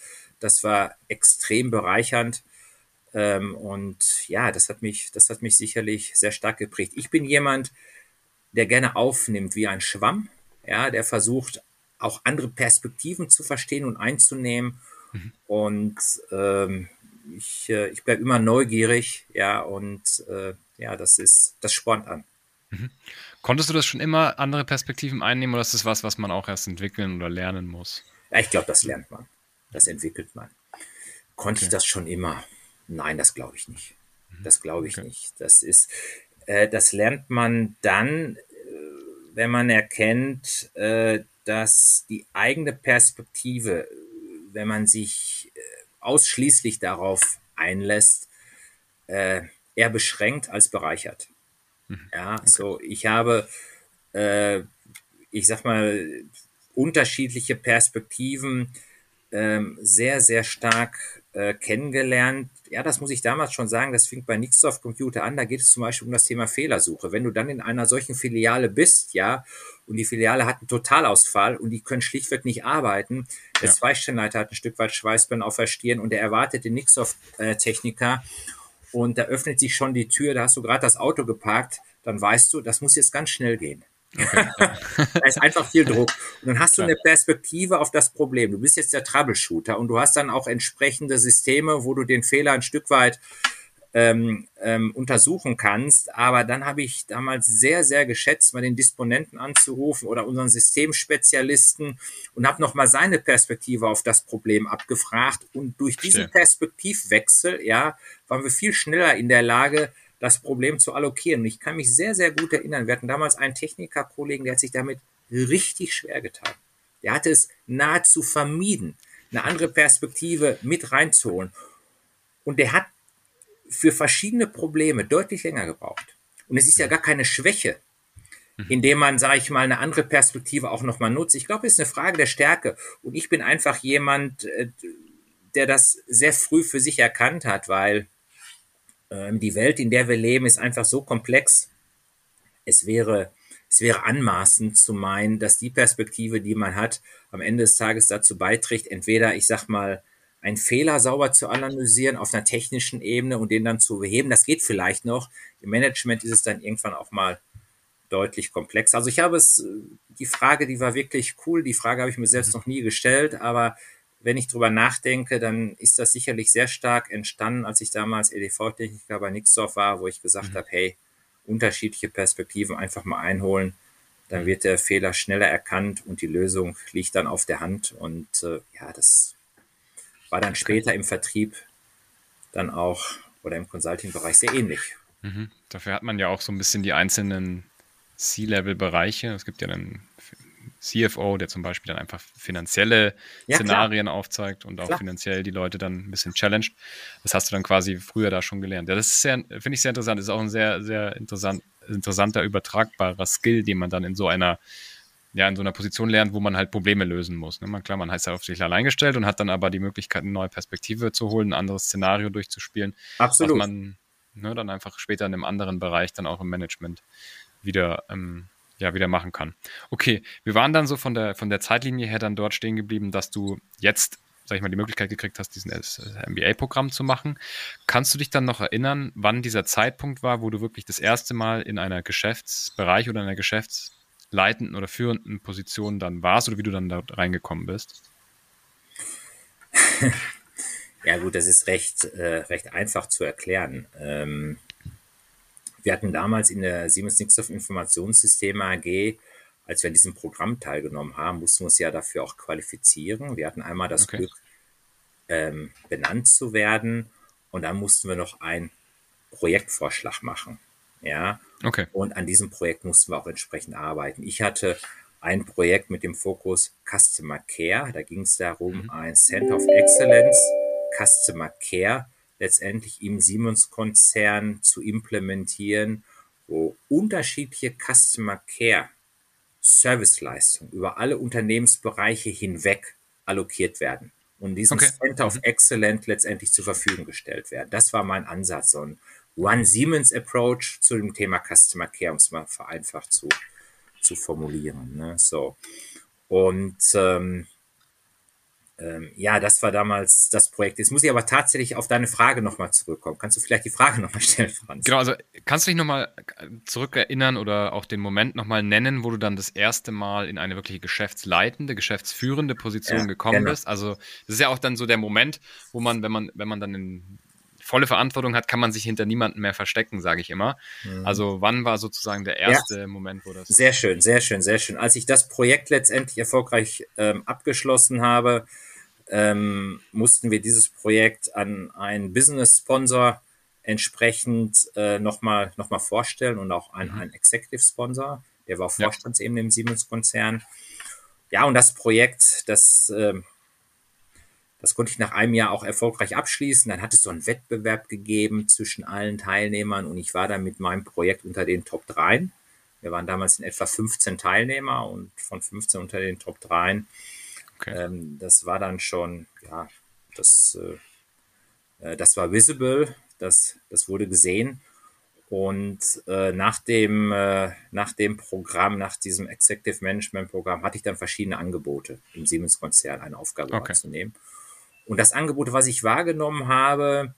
Das war extrem bereichernd. Ähm, und ja, das hat mich, das hat mich sicherlich sehr stark geprägt. Ich bin jemand, der gerne aufnimmt wie ein Schwamm, ja, der versucht auch andere Perspektiven zu verstehen und einzunehmen. Mhm. Und ähm, ich, äh, ich bleibe immer neugierig, ja, und äh, ja, das ist, das spornt an. Mhm. Konntest du das schon immer andere Perspektiven einnehmen oder ist das was, was man auch erst entwickeln oder lernen muss? Ja, ich glaube, das lernt man. Das entwickelt man. Konnte okay. ich das schon immer? Nein, das glaube ich nicht. Mhm. Das glaube ich okay. nicht. Das ist, äh, das lernt man dann, äh, wenn man erkennt, äh, dass die eigene Perspektive, wenn man sich äh, ausschließlich darauf einlässt, äh, eher beschränkt als bereichert. Mhm. Ja, okay. so ich habe, äh, ich sag mal, unterschiedliche Perspektiven ähm, sehr, sehr stark äh, kennengelernt. Ja, das muss ich damals schon sagen, das fing bei Nixoft Computer an. Da geht es zum Beispiel um das Thema Fehlersuche. Wenn du dann in einer solchen Filiale bist, ja, und die Filiale hat einen Totalausfall und die können schlichtweg nicht arbeiten, der ja. Zweistellenleiter hat ein Stück weit Schweißbären auf der Stirn und der erwartet den Nixoft-Techniker und da öffnet sich schon die Tür, da hast du gerade das Auto geparkt, dann weißt du, das muss jetzt ganz schnell gehen. da ist einfach viel Druck. Und dann hast du eine Perspektive auf das Problem. Du bist jetzt der Troubleshooter und du hast dann auch entsprechende Systeme, wo du den Fehler ein Stück weit ähm, ähm, untersuchen kannst. Aber dann habe ich damals sehr, sehr geschätzt, mal den Disponenten anzurufen oder unseren Systemspezialisten und habe nochmal seine Perspektive auf das Problem abgefragt. Und durch Verstehe. diesen Perspektivwechsel, ja, waren wir viel schneller in der Lage, das Problem zu allokieren. Und ich kann mich sehr, sehr gut erinnern. Wir hatten damals einen Technikerkollegen, der hat sich damit richtig schwer getan. Der hatte es nahezu vermieden, eine andere Perspektive mit reinzuholen. Und der hat für verschiedene Probleme deutlich länger gebraucht. Und es ist ja gar keine Schwäche, mhm. indem man, sage ich mal, eine andere Perspektive auch nochmal nutzt. Ich glaube, es ist eine Frage der Stärke. Und ich bin einfach jemand, äh, der das sehr früh für sich erkannt hat, weil die Welt, in der wir leben, ist einfach so komplex. Es wäre, es wäre anmaßend zu meinen, dass die Perspektive, die man hat, am Ende des Tages dazu beiträgt, entweder, ich sag mal, einen Fehler sauber zu analysieren auf einer technischen Ebene und den dann zu beheben. Das geht vielleicht noch. Im Management ist es dann irgendwann auch mal deutlich komplex. Also ich habe es, die Frage, die war wirklich cool. Die Frage habe ich mir selbst noch nie gestellt, aber wenn ich drüber nachdenke, dann ist das sicherlich sehr stark entstanden, als ich damals EDV-Techniker bei Nixdorf war, wo ich gesagt mhm. habe, hey, unterschiedliche Perspektiven einfach mal einholen. Dann wird der Fehler schneller erkannt und die Lösung liegt dann auf der Hand. Und äh, ja, das war dann später im Vertrieb dann auch oder im Consulting-Bereich sehr ähnlich. Mhm. Dafür hat man ja auch so ein bisschen die einzelnen C-Level-Bereiche. Es gibt ja dann CFO, der zum Beispiel dann einfach finanzielle ja, Szenarien klar. aufzeigt und auch klar. finanziell die Leute dann ein bisschen challenged. Das hast du dann quasi früher da schon gelernt. Ja, das ist sehr, finde ich sehr interessant. Das ist auch ein sehr, sehr interessant, interessanter, übertragbarer Skill, den man dann in so einer ja, in so einer Position lernt, wo man halt Probleme lösen muss. Ne? Man, klar, man heißt ja auf sich allein gestellt und hat dann aber die Möglichkeit, eine neue Perspektive zu holen, ein anderes Szenario durchzuspielen. Absolut. Was man ne, dann einfach später in einem anderen Bereich dann auch im Management wieder ähm, ja wieder machen kann. Okay, wir waren dann so von der von der Zeitlinie her dann dort stehen geblieben, dass du jetzt sag ich mal, die Möglichkeit gekriegt hast, diesen MBA-Programm zu machen. Kannst du dich dann noch erinnern, wann dieser Zeitpunkt war, wo du wirklich das erste Mal in einer Geschäftsbereich oder einer geschäftsleitenden oder führenden Position dann warst oder wie du dann da reingekommen bist? Ja gut, das ist recht, äh, recht einfach zu erklären. Ähm, wir hatten damals in der Siemens Nixdorf Informationssysteme AG, als wir an diesem Programm teilgenommen haben, mussten wir uns ja dafür auch qualifizieren. Wir hatten einmal das okay. Glück, ähm, benannt zu werden und dann mussten wir noch einen Projektvorschlag machen. Ja. Okay. Und an diesem Projekt mussten wir auch entsprechend arbeiten. Ich hatte ein Projekt mit dem Fokus Customer Care. Da ging es darum, mhm. ein Center of Excellence Customer Care letztendlich im Siemens-Konzern zu implementieren wo unterschiedliche Customer Care Serviceleistungen über alle Unternehmensbereiche hinweg allokiert werden und diesem okay. Center of mhm. Excellence letztendlich zur Verfügung gestellt werden. Das war mein Ansatz, so ein One Siemens Approach zu dem Thema Customer Care, um es mal vereinfacht zu, zu formulieren. Ne? So. Und ähm, ähm, ja, das war damals das Projekt. Jetzt muss ich aber tatsächlich auf deine Frage nochmal zurückkommen. Kannst du vielleicht die Frage nochmal stellen, Franz? Genau, also kannst du dich nochmal zurückerinnern oder auch den Moment nochmal nennen, wo du dann das erste Mal in eine wirklich geschäftsleitende, geschäftsführende Position ja, gekommen genau. bist? Also das ist ja auch dann so der Moment, wo man, wenn man, wenn man dann in volle Verantwortung hat, kann man sich hinter niemanden mehr verstecken, sage ich immer. Mhm. Also wann war sozusagen der erste ja. Moment, wo das... Sehr schön, sehr schön, sehr schön. Als ich das Projekt letztendlich erfolgreich ähm, abgeschlossen habe, ähm, mussten wir dieses Projekt an einen Business-Sponsor entsprechend äh, nochmal noch mal vorstellen und auch an mhm. einen Executive-Sponsor, der war Vorstandsebene ja. im Siemens-Konzern. Ja, und das Projekt, das äh, das konnte ich nach einem Jahr auch erfolgreich abschließen. Dann hat es so einen Wettbewerb gegeben zwischen allen Teilnehmern und ich war dann mit meinem Projekt unter den Top 3. Wir waren damals in etwa 15 Teilnehmer und von 15 unter den Top 3. Okay. Ähm, das war dann schon, ja, das, äh, äh, das war visible, das, das wurde gesehen. Und äh, nach, dem, äh, nach dem Programm, nach diesem Executive Management Programm, hatte ich dann verschiedene Angebote im Siemens-Konzern eine Aufgabe okay. wahrzunehmen. Und das Angebot, was ich wahrgenommen habe,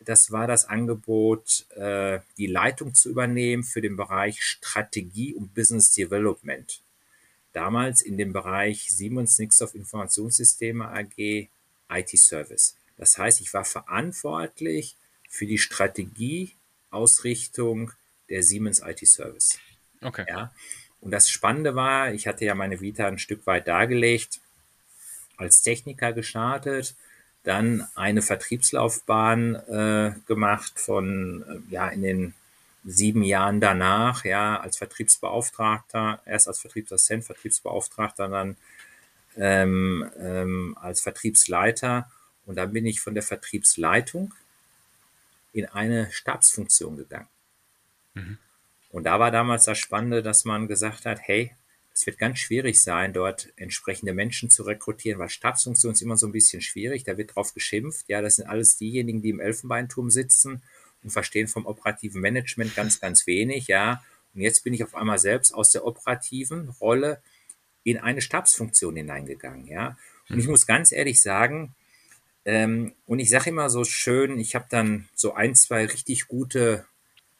das war das Angebot, äh, die Leitung zu übernehmen für den Bereich Strategie und Business Development. Damals in dem Bereich Siemens Nixdorf Informationssysteme AG IT Service. Das heißt, ich war verantwortlich für die Strategieausrichtung der Siemens IT Service. Okay. Ja. Und das Spannende war, ich hatte ja meine Vita ein Stück weit dargelegt, als Techniker gestartet, dann eine Vertriebslaufbahn äh, gemacht von, äh, ja, in den sieben Jahren danach, ja, als Vertriebsbeauftragter, erst als Vertriebsassistent, Vertriebsbeauftragter, dann ähm, ähm, als Vertriebsleiter und dann bin ich von der Vertriebsleitung in eine Stabsfunktion gegangen. Mhm. Und da war damals das Spannende, dass man gesagt hat, hey, es wird ganz schwierig sein, dort entsprechende Menschen zu rekrutieren, weil Stabsfunktion ist immer so ein bisschen schwierig. Da wird drauf geschimpft. Ja, das sind alles diejenigen, die im Elfenbeinturm sitzen und verstehen vom operativen Management ganz, ganz wenig. Ja, und jetzt bin ich auf einmal selbst aus der operativen Rolle in eine Stabsfunktion hineingegangen. Ja, und ich mhm. muss ganz ehrlich sagen, ähm, und ich sage immer so schön, ich habe dann so ein, zwei richtig gute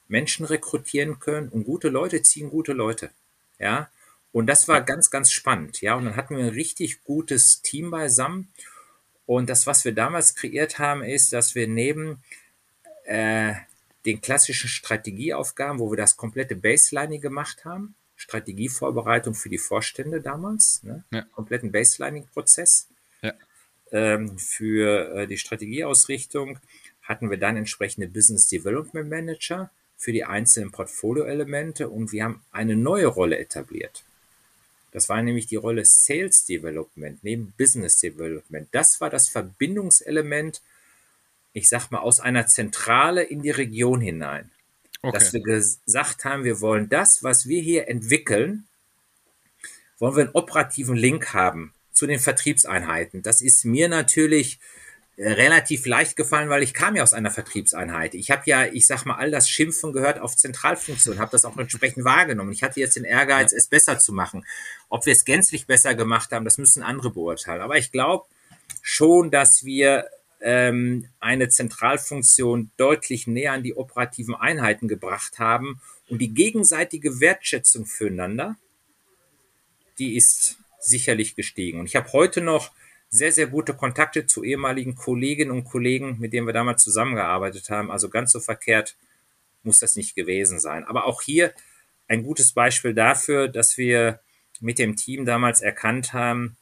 Menschen rekrutieren können und gute Leute ziehen gute Leute. Ja, und das war ganz, ganz spannend. Ja, und dann hatten wir ein richtig gutes Team beisammen. Und das, was wir damals kreiert haben, ist, dass wir neben äh, den klassischen Strategieaufgaben, wo wir das komplette Baselining gemacht haben, Strategievorbereitung für die Vorstände damals, ne? ja. kompletten Baselining-Prozess. Ja. Ähm, für äh, die Strategieausrichtung hatten wir dann entsprechende Business Development Manager für die einzelnen Portfolio-Elemente und wir haben eine neue Rolle etabliert. Das war nämlich die Rolle Sales Development neben Business Development. Das war das Verbindungselement, ich sag mal, aus einer Zentrale in die Region hinein. Okay. Dass wir gesagt haben, wir wollen das, was wir hier entwickeln, wollen wir einen operativen Link haben zu den Vertriebseinheiten. Das ist mir natürlich relativ leicht gefallen, weil ich kam ja aus einer Vertriebseinheit. Ich habe ja, ich sag mal, all das Schimpfen gehört auf Zentralfunktion, habe das auch entsprechend wahrgenommen. Ich hatte jetzt den Ehrgeiz, es besser zu machen. Ob wir es gänzlich besser gemacht haben, das müssen andere beurteilen. Aber ich glaube schon, dass wir ähm, eine Zentralfunktion deutlich näher an die operativen Einheiten gebracht haben und die gegenseitige Wertschätzung füreinander, die ist sicherlich gestiegen. Und ich habe heute noch sehr, sehr gute Kontakte zu ehemaligen Kolleginnen und Kollegen, mit denen wir damals zusammengearbeitet haben. Also ganz so verkehrt muss das nicht gewesen sein. Aber auch hier ein gutes Beispiel dafür, dass wir mit dem Team damals erkannt haben,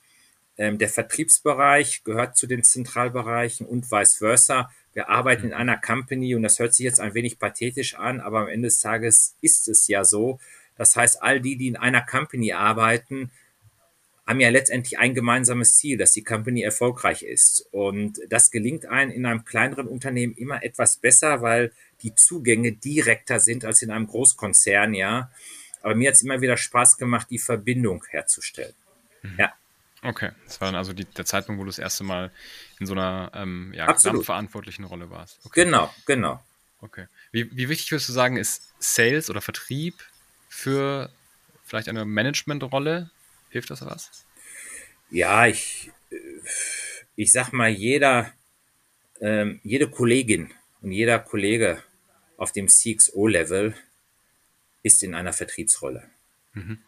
ähm, der Vertriebsbereich gehört zu den Zentralbereichen und vice versa. Wir arbeiten in einer Company und das hört sich jetzt ein wenig pathetisch an, aber am Ende des Tages ist es ja so. Das heißt, all die, die in einer Company arbeiten, haben ja letztendlich ein gemeinsames Ziel, dass die Company erfolgreich ist. Und das gelingt einem in einem kleineren Unternehmen immer etwas besser, weil die Zugänge direkter sind als in einem Großkonzern, ja. Aber mir hat es immer wieder Spaß gemacht, die Verbindung herzustellen. Mhm. Ja. Okay, das war dann also die, der Zeitpunkt, wo du das erste Mal in so einer ähm, ja, gesamtverantwortlichen Rolle warst. Okay. Genau, genau. Okay. Wie, wie wichtig würdest du sagen, ist Sales oder Vertrieb für vielleicht eine Managementrolle? Hilft das was? Ja, ich, ich sag mal, jeder, ähm, jede Kollegin und jeder Kollege auf dem CXO-Level ist in einer Vertriebsrolle. Mhm.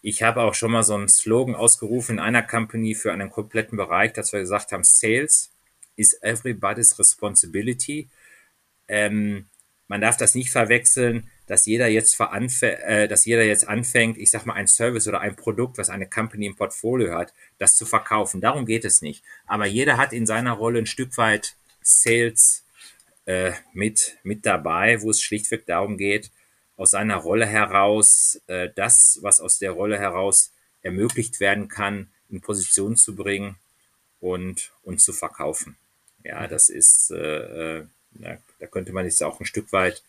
Ich habe auch schon mal so einen Slogan ausgerufen in einer Company für einen kompletten Bereich, dass wir gesagt haben, Sales is everybody's responsibility. Ähm, man darf das nicht verwechseln, dass jeder jetzt äh, dass jeder jetzt anfängt, ich sag mal, ein Service oder ein Produkt, was eine Company im Portfolio hat, das zu verkaufen. Darum geht es nicht. Aber jeder hat in seiner Rolle ein Stück weit Sales äh, mit, mit dabei, wo es schlichtweg darum geht, aus seiner Rolle heraus äh, das, was aus der Rolle heraus ermöglicht werden kann, in Position zu bringen und, und zu verkaufen. Ja, das ist, äh, äh na, da könnte man jetzt auch ein Stück weit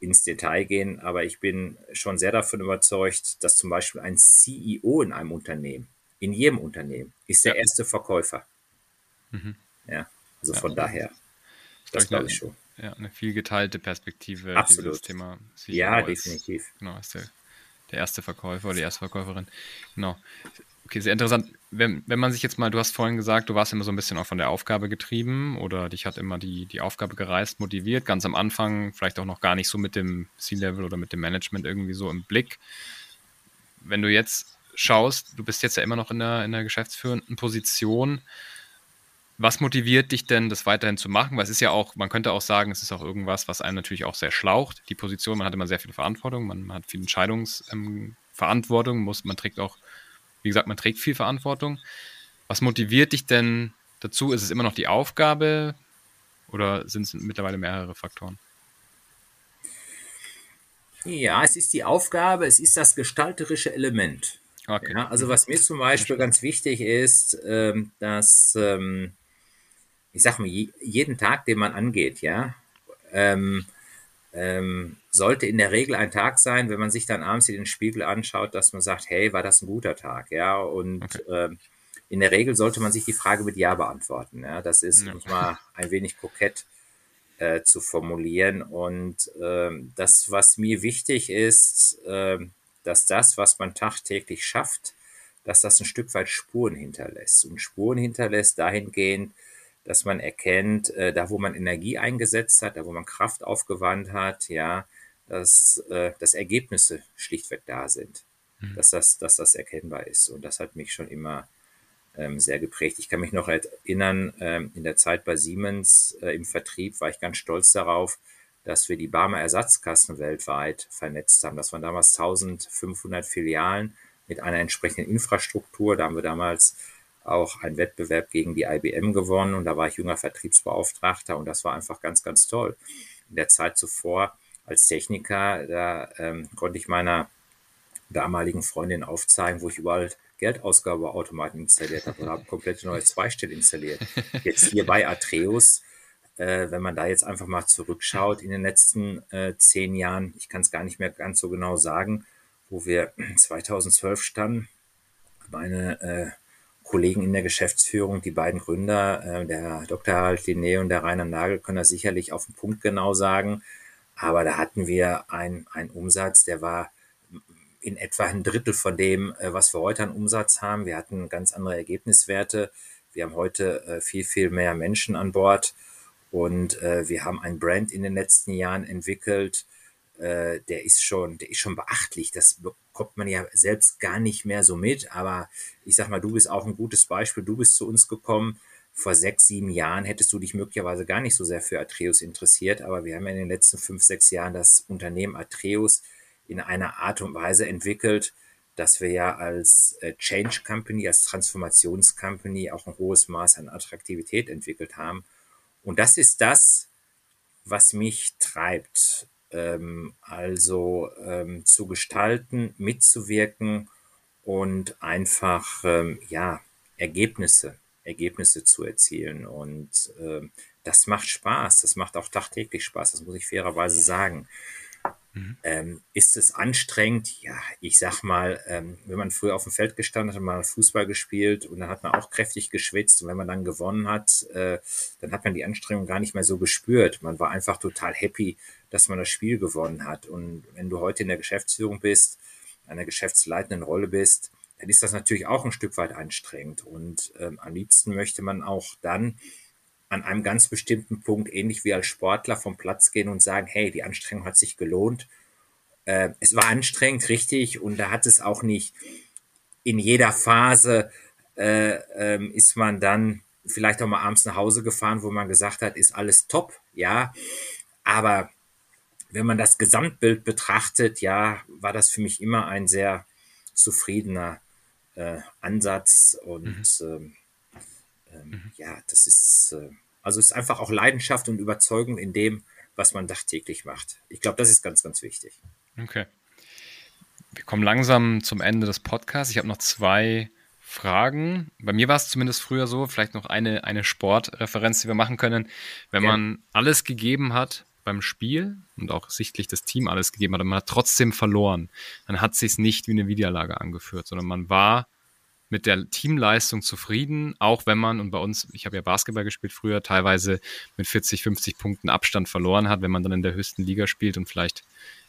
ins Detail gehen, aber ich bin schon sehr davon überzeugt, dass zum Beispiel ein CEO in einem Unternehmen, in jedem Unternehmen, ist der ja. erste Verkäufer. Mhm. Ja, also ja. von daher, das glaube ich schon. Ja, eine viel geteilte Perspektive, Absolut. dieses Thema CEO Ja, definitiv. Genau, ist der, der erste Verkäufer oder die erste Verkäuferin. Genau. Okay, sehr interessant. Wenn, wenn man sich jetzt mal, du hast vorhin gesagt, du warst immer so ein bisschen auch von der Aufgabe getrieben oder dich hat immer die, die Aufgabe gereist, motiviert, ganz am Anfang, vielleicht auch noch gar nicht so mit dem C-Level oder mit dem Management irgendwie so im Blick. Wenn du jetzt schaust, du bist jetzt ja immer noch in der, in der geschäftsführenden Position. Was motiviert dich denn, das weiterhin zu machen? Weil es ist ja auch, man könnte auch sagen, es ist auch irgendwas, was einen natürlich auch sehr schlaucht. Die Position, man hat immer sehr viel Verantwortung, man, man hat viel Entscheidungsverantwortung, ähm, muss, man trägt auch wie gesagt, man trägt viel Verantwortung. Was motiviert dich denn dazu? Ist es immer noch die Aufgabe oder sind es mittlerweile mehrere Faktoren? Ja, es ist die Aufgabe, es ist das gestalterische Element. Okay. Ja, also was mir zum Beispiel ganz wichtig ist, ähm, dass, ähm, ich sag mal, jeden Tag, den man angeht, ja, ähm, ähm, sollte in der Regel ein Tag sein, wenn man sich dann abends in den Spiegel anschaut, dass man sagt, hey, war das ein guter Tag, ja, und okay. ähm, in der Regel sollte man sich die Frage mit Ja beantworten, ja, das ist, ja. mal ein wenig kokett äh, zu formulieren und ähm, das, was mir wichtig ist, äh, dass das, was man tagtäglich schafft, dass das ein Stück weit Spuren hinterlässt und Spuren hinterlässt dahingehend, dass man erkennt, äh, da wo man Energie eingesetzt hat, da wo man Kraft aufgewandt hat, ja, dass, äh, dass Ergebnisse schlichtweg da sind, mhm. dass, das, dass das erkennbar ist. Und das hat mich schon immer ähm, sehr geprägt. Ich kann mich noch erinnern, ähm, in der Zeit bei Siemens äh, im Vertrieb war ich ganz stolz darauf, dass wir die Barmer Ersatzkassen weltweit vernetzt haben. Das waren damals 1500 Filialen mit einer entsprechenden Infrastruktur. Da haben wir damals auch einen Wettbewerb gegen die IBM gewonnen und da war ich junger Vertriebsbeauftragter und das war einfach ganz, ganz toll. In der Zeit zuvor als Techniker, da ähm, konnte ich meiner damaligen Freundin aufzeigen, wo ich überall Geldausgabeautomaten installiert habe und habe komplett neue Zweistelle installiert. Jetzt hier bei Atreus, äh, wenn man da jetzt einfach mal zurückschaut in den letzten äh, zehn Jahren, ich kann es gar nicht mehr ganz so genau sagen, wo wir 2012 standen, meine äh, Kollegen in der Geschäftsführung, die beiden Gründer, äh, der Dr. Harald Linné und der Rainer Nagel, können das sicherlich auf den Punkt genau sagen. Aber da hatten wir einen Umsatz, der war in etwa ein Drittel von dem, äh, was wir heute an Umsatz haben. Wir hatten ganz andere Ergebniswerte. Wir haben heute äh, viel, viel mehr Menschen an Bord und äh, wir haben ein Brand in den letzten Jahren entwickelt, äh, der ist schon, der ist schon beachtlich. Das bekommt man ja selbst gar nicht mehr so mit. Aber ich sag mal, du bist auch ein gutes Beispiel. Du bist zu uns gekommen. Vor sechs, sieben Jahren hättest du dich möglicherweise gar nicht so sehr für Atreus interessiert. Aber wir haben ja in den letzten fünf, sechs Jahren das Unternehmen Atreus in einer Art und Weise entwickelt, dass wir ja als äh, Change Company, als Transformationscompany auch ein hohes Maß an Attraktivität entwickelt haben. Und das ist das, was mich treibt also ähm, zu gestalten, mitzuwirken und einfach, ähm, ja, Ergebnisse, Ergebnisse zu erzielen. Und ähm, das macht Spaß. Das macht auch tagtäglich Spaß. Das muss ich fairerweise sagen. Mhm. Ähm, ist es anstrengend? Ja, ich sag mal, ähm, wenn man früher auf dem Feld gestanden hat, hat man Fußball gespielt und dann hat man auch kräftig geschwitzt und wenn man dann gewonnen hat, äh, dann hat man die Anstrengung gar nicht mehr so gespürt. Man war einfach total happy, dass man das Spiel gewonnen hat. Und wenn du heute in der Geschäftsführung bist, einer geschäftsleitenden Rolle bist, dann ist das natürlich auch ein Stück weit anstrengend. Und ähm, am liebsten möchte man auch dann an einem ganz bestimmten Punkt, ähnlich wie als Sportler, vom Platz gehen und sagen, hey, die Anstrengung hat sich gelohnt. Äh, es war anstrengend, richtig, und da hat es auch nicht in jeder Phase äh, äh, ist man dann vielleicht auch mal abends nach Hause gefahren, wo man gesagt hat, ist alles top, ja. Aber wenn man das Gesamtbild betrachtet, ja, war das für mich immer ein sehr zufriedener äh, Ansatz und mhm. ähm, ähm, mhm. ja, das ist, äh, also ist einfach auch Leidenschaft und Überzeugung in dem, was man tagtäglich macht. Ich glaube, das ist ganz, ganz wichtig. Okay. Wir kommen langsam zum Ende des Podcasts. Ich habe noch zwei Fragen. Bei mir war es zumindest früher so, vielleicht noch eine, eine Sportreferenz, die wir machen können. Wenn ja. man alles gegeben hat beim Spiel und auch sichtlich das Team alles gegeben hat, und man hat trotzdem verloren, dann hat es sich nicht wie eine Wiederlage angeführt, sondern man war mit der Teamleistung zufrieden, auch wenn man, und bei uns, ich habe ja Basketball gespielt früher, teilweise mit 40, 50 Punkten Abstand verloren hat, wenn man dann in der höchsten Liga spielt und vielleicht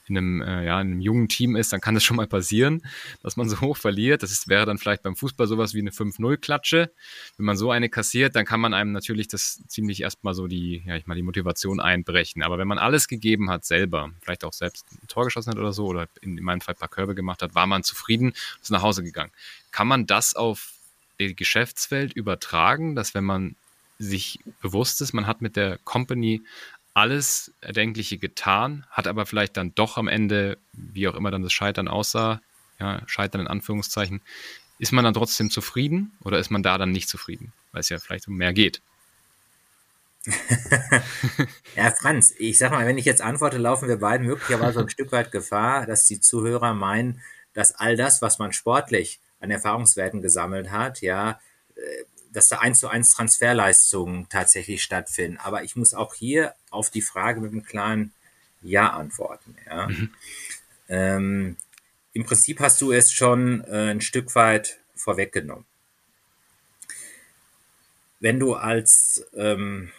in einem, äh, ja, in einem jungen Team ist, dann kann das schon mal passieren, dass man so hoch verliert. Das ist, wäre dann vielleicht beim Fußball sowas wie eine 5-0-Klatsche. Wenn man so eine kassiert, dann kann man einem natürlich das ziemlich erstmal so die, ja, ich mal die Motivation einbrechen. Aber wenn man alles gegeben hat selber, vielleicht auch selbst ein Tor geschossen hat oder so, oder in, in meinem Fall ein paar Körbe gemacht hat, war man zufrieden, ist nach Hause gegangen. Kann man das auf die Geschäftswelt übertragen, dass wenn man sich bewusst ist, man hat mit der Company alles Erdenkliche getan, hat aber vielleicht dann doch am Ende, wie auch immer dann das Scheitern aussah, ja, Scheitern in Anführungszeichen, ist man dann trotzdem zufrieden oder ist man da dann nicht zufrieden, weil es ja vielleicht um mehr geht? ja, Franz, ich sag mal, wenn ich jetzt antworte, laufen wir beiden möglicherweise ein Stück weit Gefahr, dass die Zuhörer meinen, dass all das, was man sportlich an Erfahrungswerten gesammelt hat, ja, äh, dass da eins zu eins Transferleistungen tatsächlich stattfinden. Aber ich muss auch hier auf die Frage mit einem klaren Ja antworten. Ja. Mhm. Ähm, Im Prinzip hast du es schon äh, ein Stück weit vorweggenommen. Wenn du als, ähm,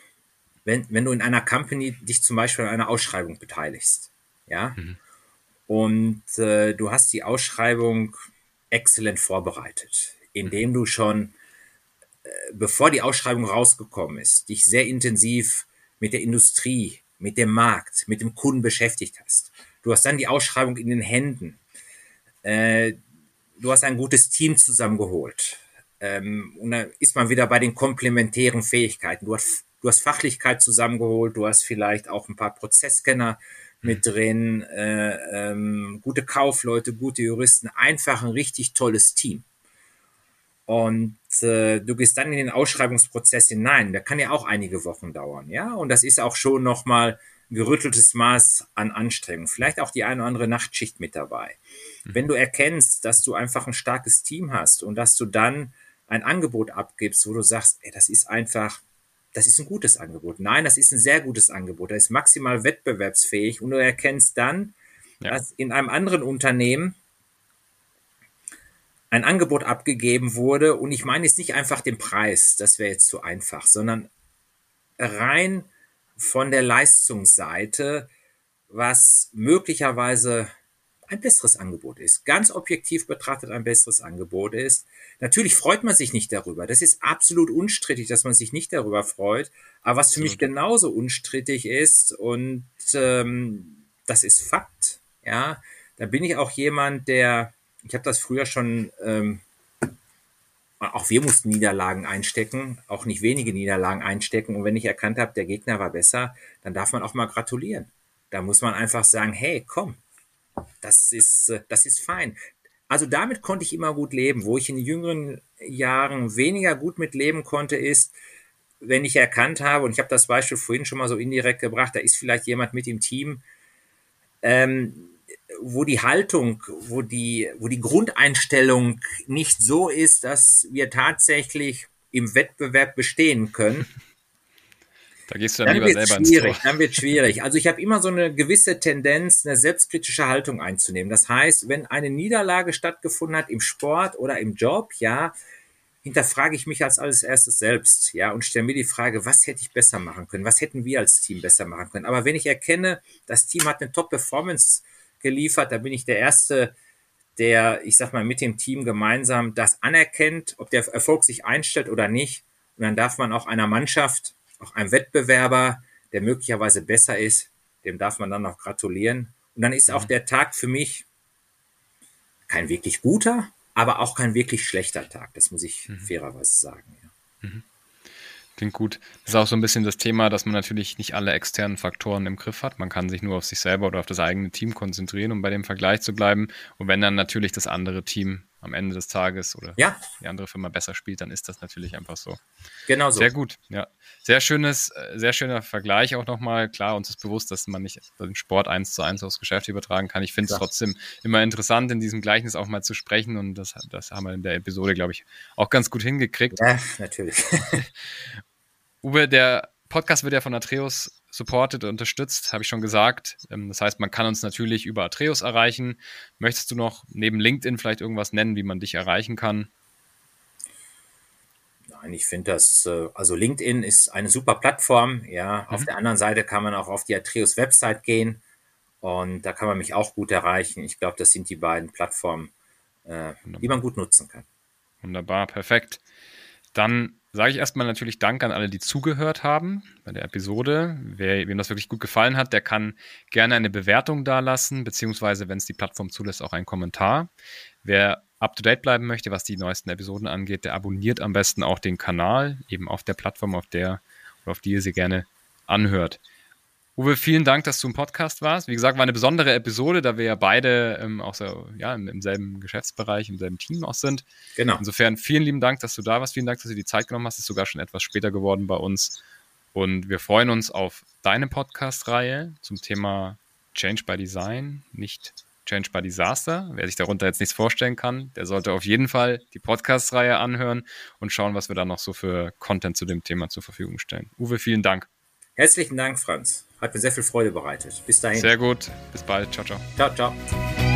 wenn, wenn du in einer Company dich zum Beispiel an einer Ausschreibung beteiligst, ja, mhm. und äh, du hast die Ausschreibung exzellent vorbereitet, indem du schon bevor die Ausschreibung rausgekommen ist, dich sehr intensiv mit der Industrie, mit dem Markt, mit dem Kunden beschäftigt hast. Du hast dann die Ausschreibung in den Händen. Äh, du hast ein gutes Team zusammengeholt. Ähm, und dann ist man wieder bei den komplementären Fähigkeiten. Du hast, du hast Fachlichkeit zusammengeholt, du hast vielleicht auch ein paar Prozessscanner mit drin, äh, ähm, gute Kaufleute, gute Juristen, einfach ein richtig tolles Team. Und äh, du gehst dann in den Ausschreibungsprozess hinein. Der kann ja auch einige Wochen dauern, ja. Und das ist auch schon nochmal ein gerütteltes Maß an Anstrengung. Vielleicht auch die eine oder andere Nachtschicht mit dabei. Mhm. Wenn du erkennst, dass du einfach ein starkes Team hast und dass du dann ein Angebot abgibst, wo du sagst, ey, das ist einfach, das ist ein gutes Angebot. Nein, das ist ein sehr gutes Angebot. Das ist maximal wettbewerbsfähig und du erkennst dann, ja. dass in einem anderen Unternehmen ein Angebot abgegeben wurde und ich meine jetzt nicht einfach den Preis, das wäre jetzt zu einfach, sondern rein von der Leistungsseite, was möglicherweise ein besseres Angebot ist. Ganz objektiv betrachtet ein besseres Angebot ist. Natürlich freut man sich nicht darüber. Das ist absolut unstrittig, dass man sich nicht darüber freut. Aber was für mich genauso unstrittig ist, und ähm, das ist Fakt, ja, da bin ich auch jemand, der ich habe das früher schon, ähm, auch wir mussten Niederlagen einstecken, auch nicht wenige Niederlagen einstecken. Und wenn ich erkannt habe, der Gegner war besser, dann darf man auch mal gratulieren. Da muss man einfach sagen, hey, komm, das ist, äh, das ist fein. Also damit konnte ich immer gut leben. Wo ich in jüngeren Jahren weniger gut mit leben konnte, ist, wenn ich erkannt habe, und ich habe das Beispiel vorhin schon mal so indirekt gebracht, da ist vielleicht jemand mit im Team, ähm, wo die Haltung, wo die, wo die Grundeinstellung nicht so ist, dass wir tatsächlich im Wettbewerb bestehen können. Da gehst du dann, dann lieber selber schwierig, ins Tor. Dann wird schwierig. Also ich habe immer so eine gewisse Tendenz, eine selbstkritische Haltung einzunehmen. Das heißt, wenn eine Niederlage stattgefunden hat im Sport oder im Job, ja, hinterfrage ich mich als alles erstes selbst, ja, und stelle mir die Frage, was hätte ich besser machen können? Was hätten wir als Team besser machen können? Aber wenn ich erkenne, das Team hat eine Top-Performance geliefert, da bin ich der Erste, der, ich sag mal, mit dem Team gemeinsam das anerkennt, ob der Erfolg sich einstellt oder nicht. Und dann darf man auch einer Mannschaft, auch einem Wettbewerber, der möglicherweise besser ist, dem darf man dann auch gratulieren. Und dann ist auch mhm. der Tag für mich kein wirklich guter, aber auch kein wirklich schlechter Tag. Das muss ich mhm. fairerweise sagen. Ja. Mhm. Klingt gut. Das ist auch so ein bisschen das Thema, dass man natürlich nicht alle externen Faktoren im Griff hat. Man kann sich nur auf sich selber oder auf das eigene Team konzentrieren, um bei dem Vergleich zu bleiben. Und wenn dann natürlich das andere Team am Ende des Tages oder ja. die andere Firma besser spielt, dann ist das natürlich einfach so. Genau so. Sehr gut, ja. Sehr schönes, äh, sehr schöner Vergleich auch nochmal. Klar, uns ist bewusst, dass man nicht den Sport eins zu eins aufs Geschäft übertragen kann. Ich finde es trotzdem immer interessant, in diesem Gleichnis auch mal zu sprechen und das, das haben wir in der Episode, glaube ich, auch ganz gut hingekriegt. Ja, natürlich. Uwe, der Podcast wird ja von Atreus supported und unterstützt, habe ich schon gesagt. Ähm, das heißt, man kann uns natürlich über Atreus erreichen. Möchtest du noch neben LinkedIn vielleicht irgendwas nennen, wie man dich erreichen kann? Nein, ich finde das, äh, also LinkedIn ist eine super Plattform. Ja, mhm. auf der anderen Seite kann man auch auf die Atreus Website gehen und da kann man mich auch gut erreichen. Ich glaube, das sind die beiden Plattformen, äh, die man gut nutzen kann. Wunderbar, perfekt. Dann sage ich erstmal natürlich Dank an alle, die zugehört haben bei der Episode. Wer, wem das wirklich gut gefallen hat, der kann gerne eine Bewertung dalassen, beziehungsweise, wenn es die Plattform zulässt, auch einen Kommentar. Wer up to date bleiben möchte, was die neuesten Episoden angeht, der abonniert am besten auch den Kanal, eben auf der Plattform, auf der oder auf die ihr sie gerne anhört. Uwe, vielen Dank, dass du im Podcast warst. Wie gesagt, war eine besondere Episode, da wir ja beide ähm, auch so, ja, im, im, selben Geschäftsbereich, im selben Team auch sind. Genau. Insofern vielen lieben Dank, dass du da warst. Vielen Dank, dass du die Zeit genommen hast. Ist sogar schon etwas später geworden bei uns. Und wir freuen uns auf deine Podcast-Reihe zum Thema Change by Design, nicht Change by Disaster. Wer sich darunter jetzt nichts vorstellen kann, der sollte auf jeden Fall die Podcast-Reihe anhören und schauen, was wir da noch so für Content zu dem Thema zur Verfügung stellen. Uwe, vielen Dank. Herzlichen Dank, Franz. Hat mir sehr viel Freude bereitet. Bis dahin. Sehr gut. Bis bald. Ciao, ciao. Ciao, ciao.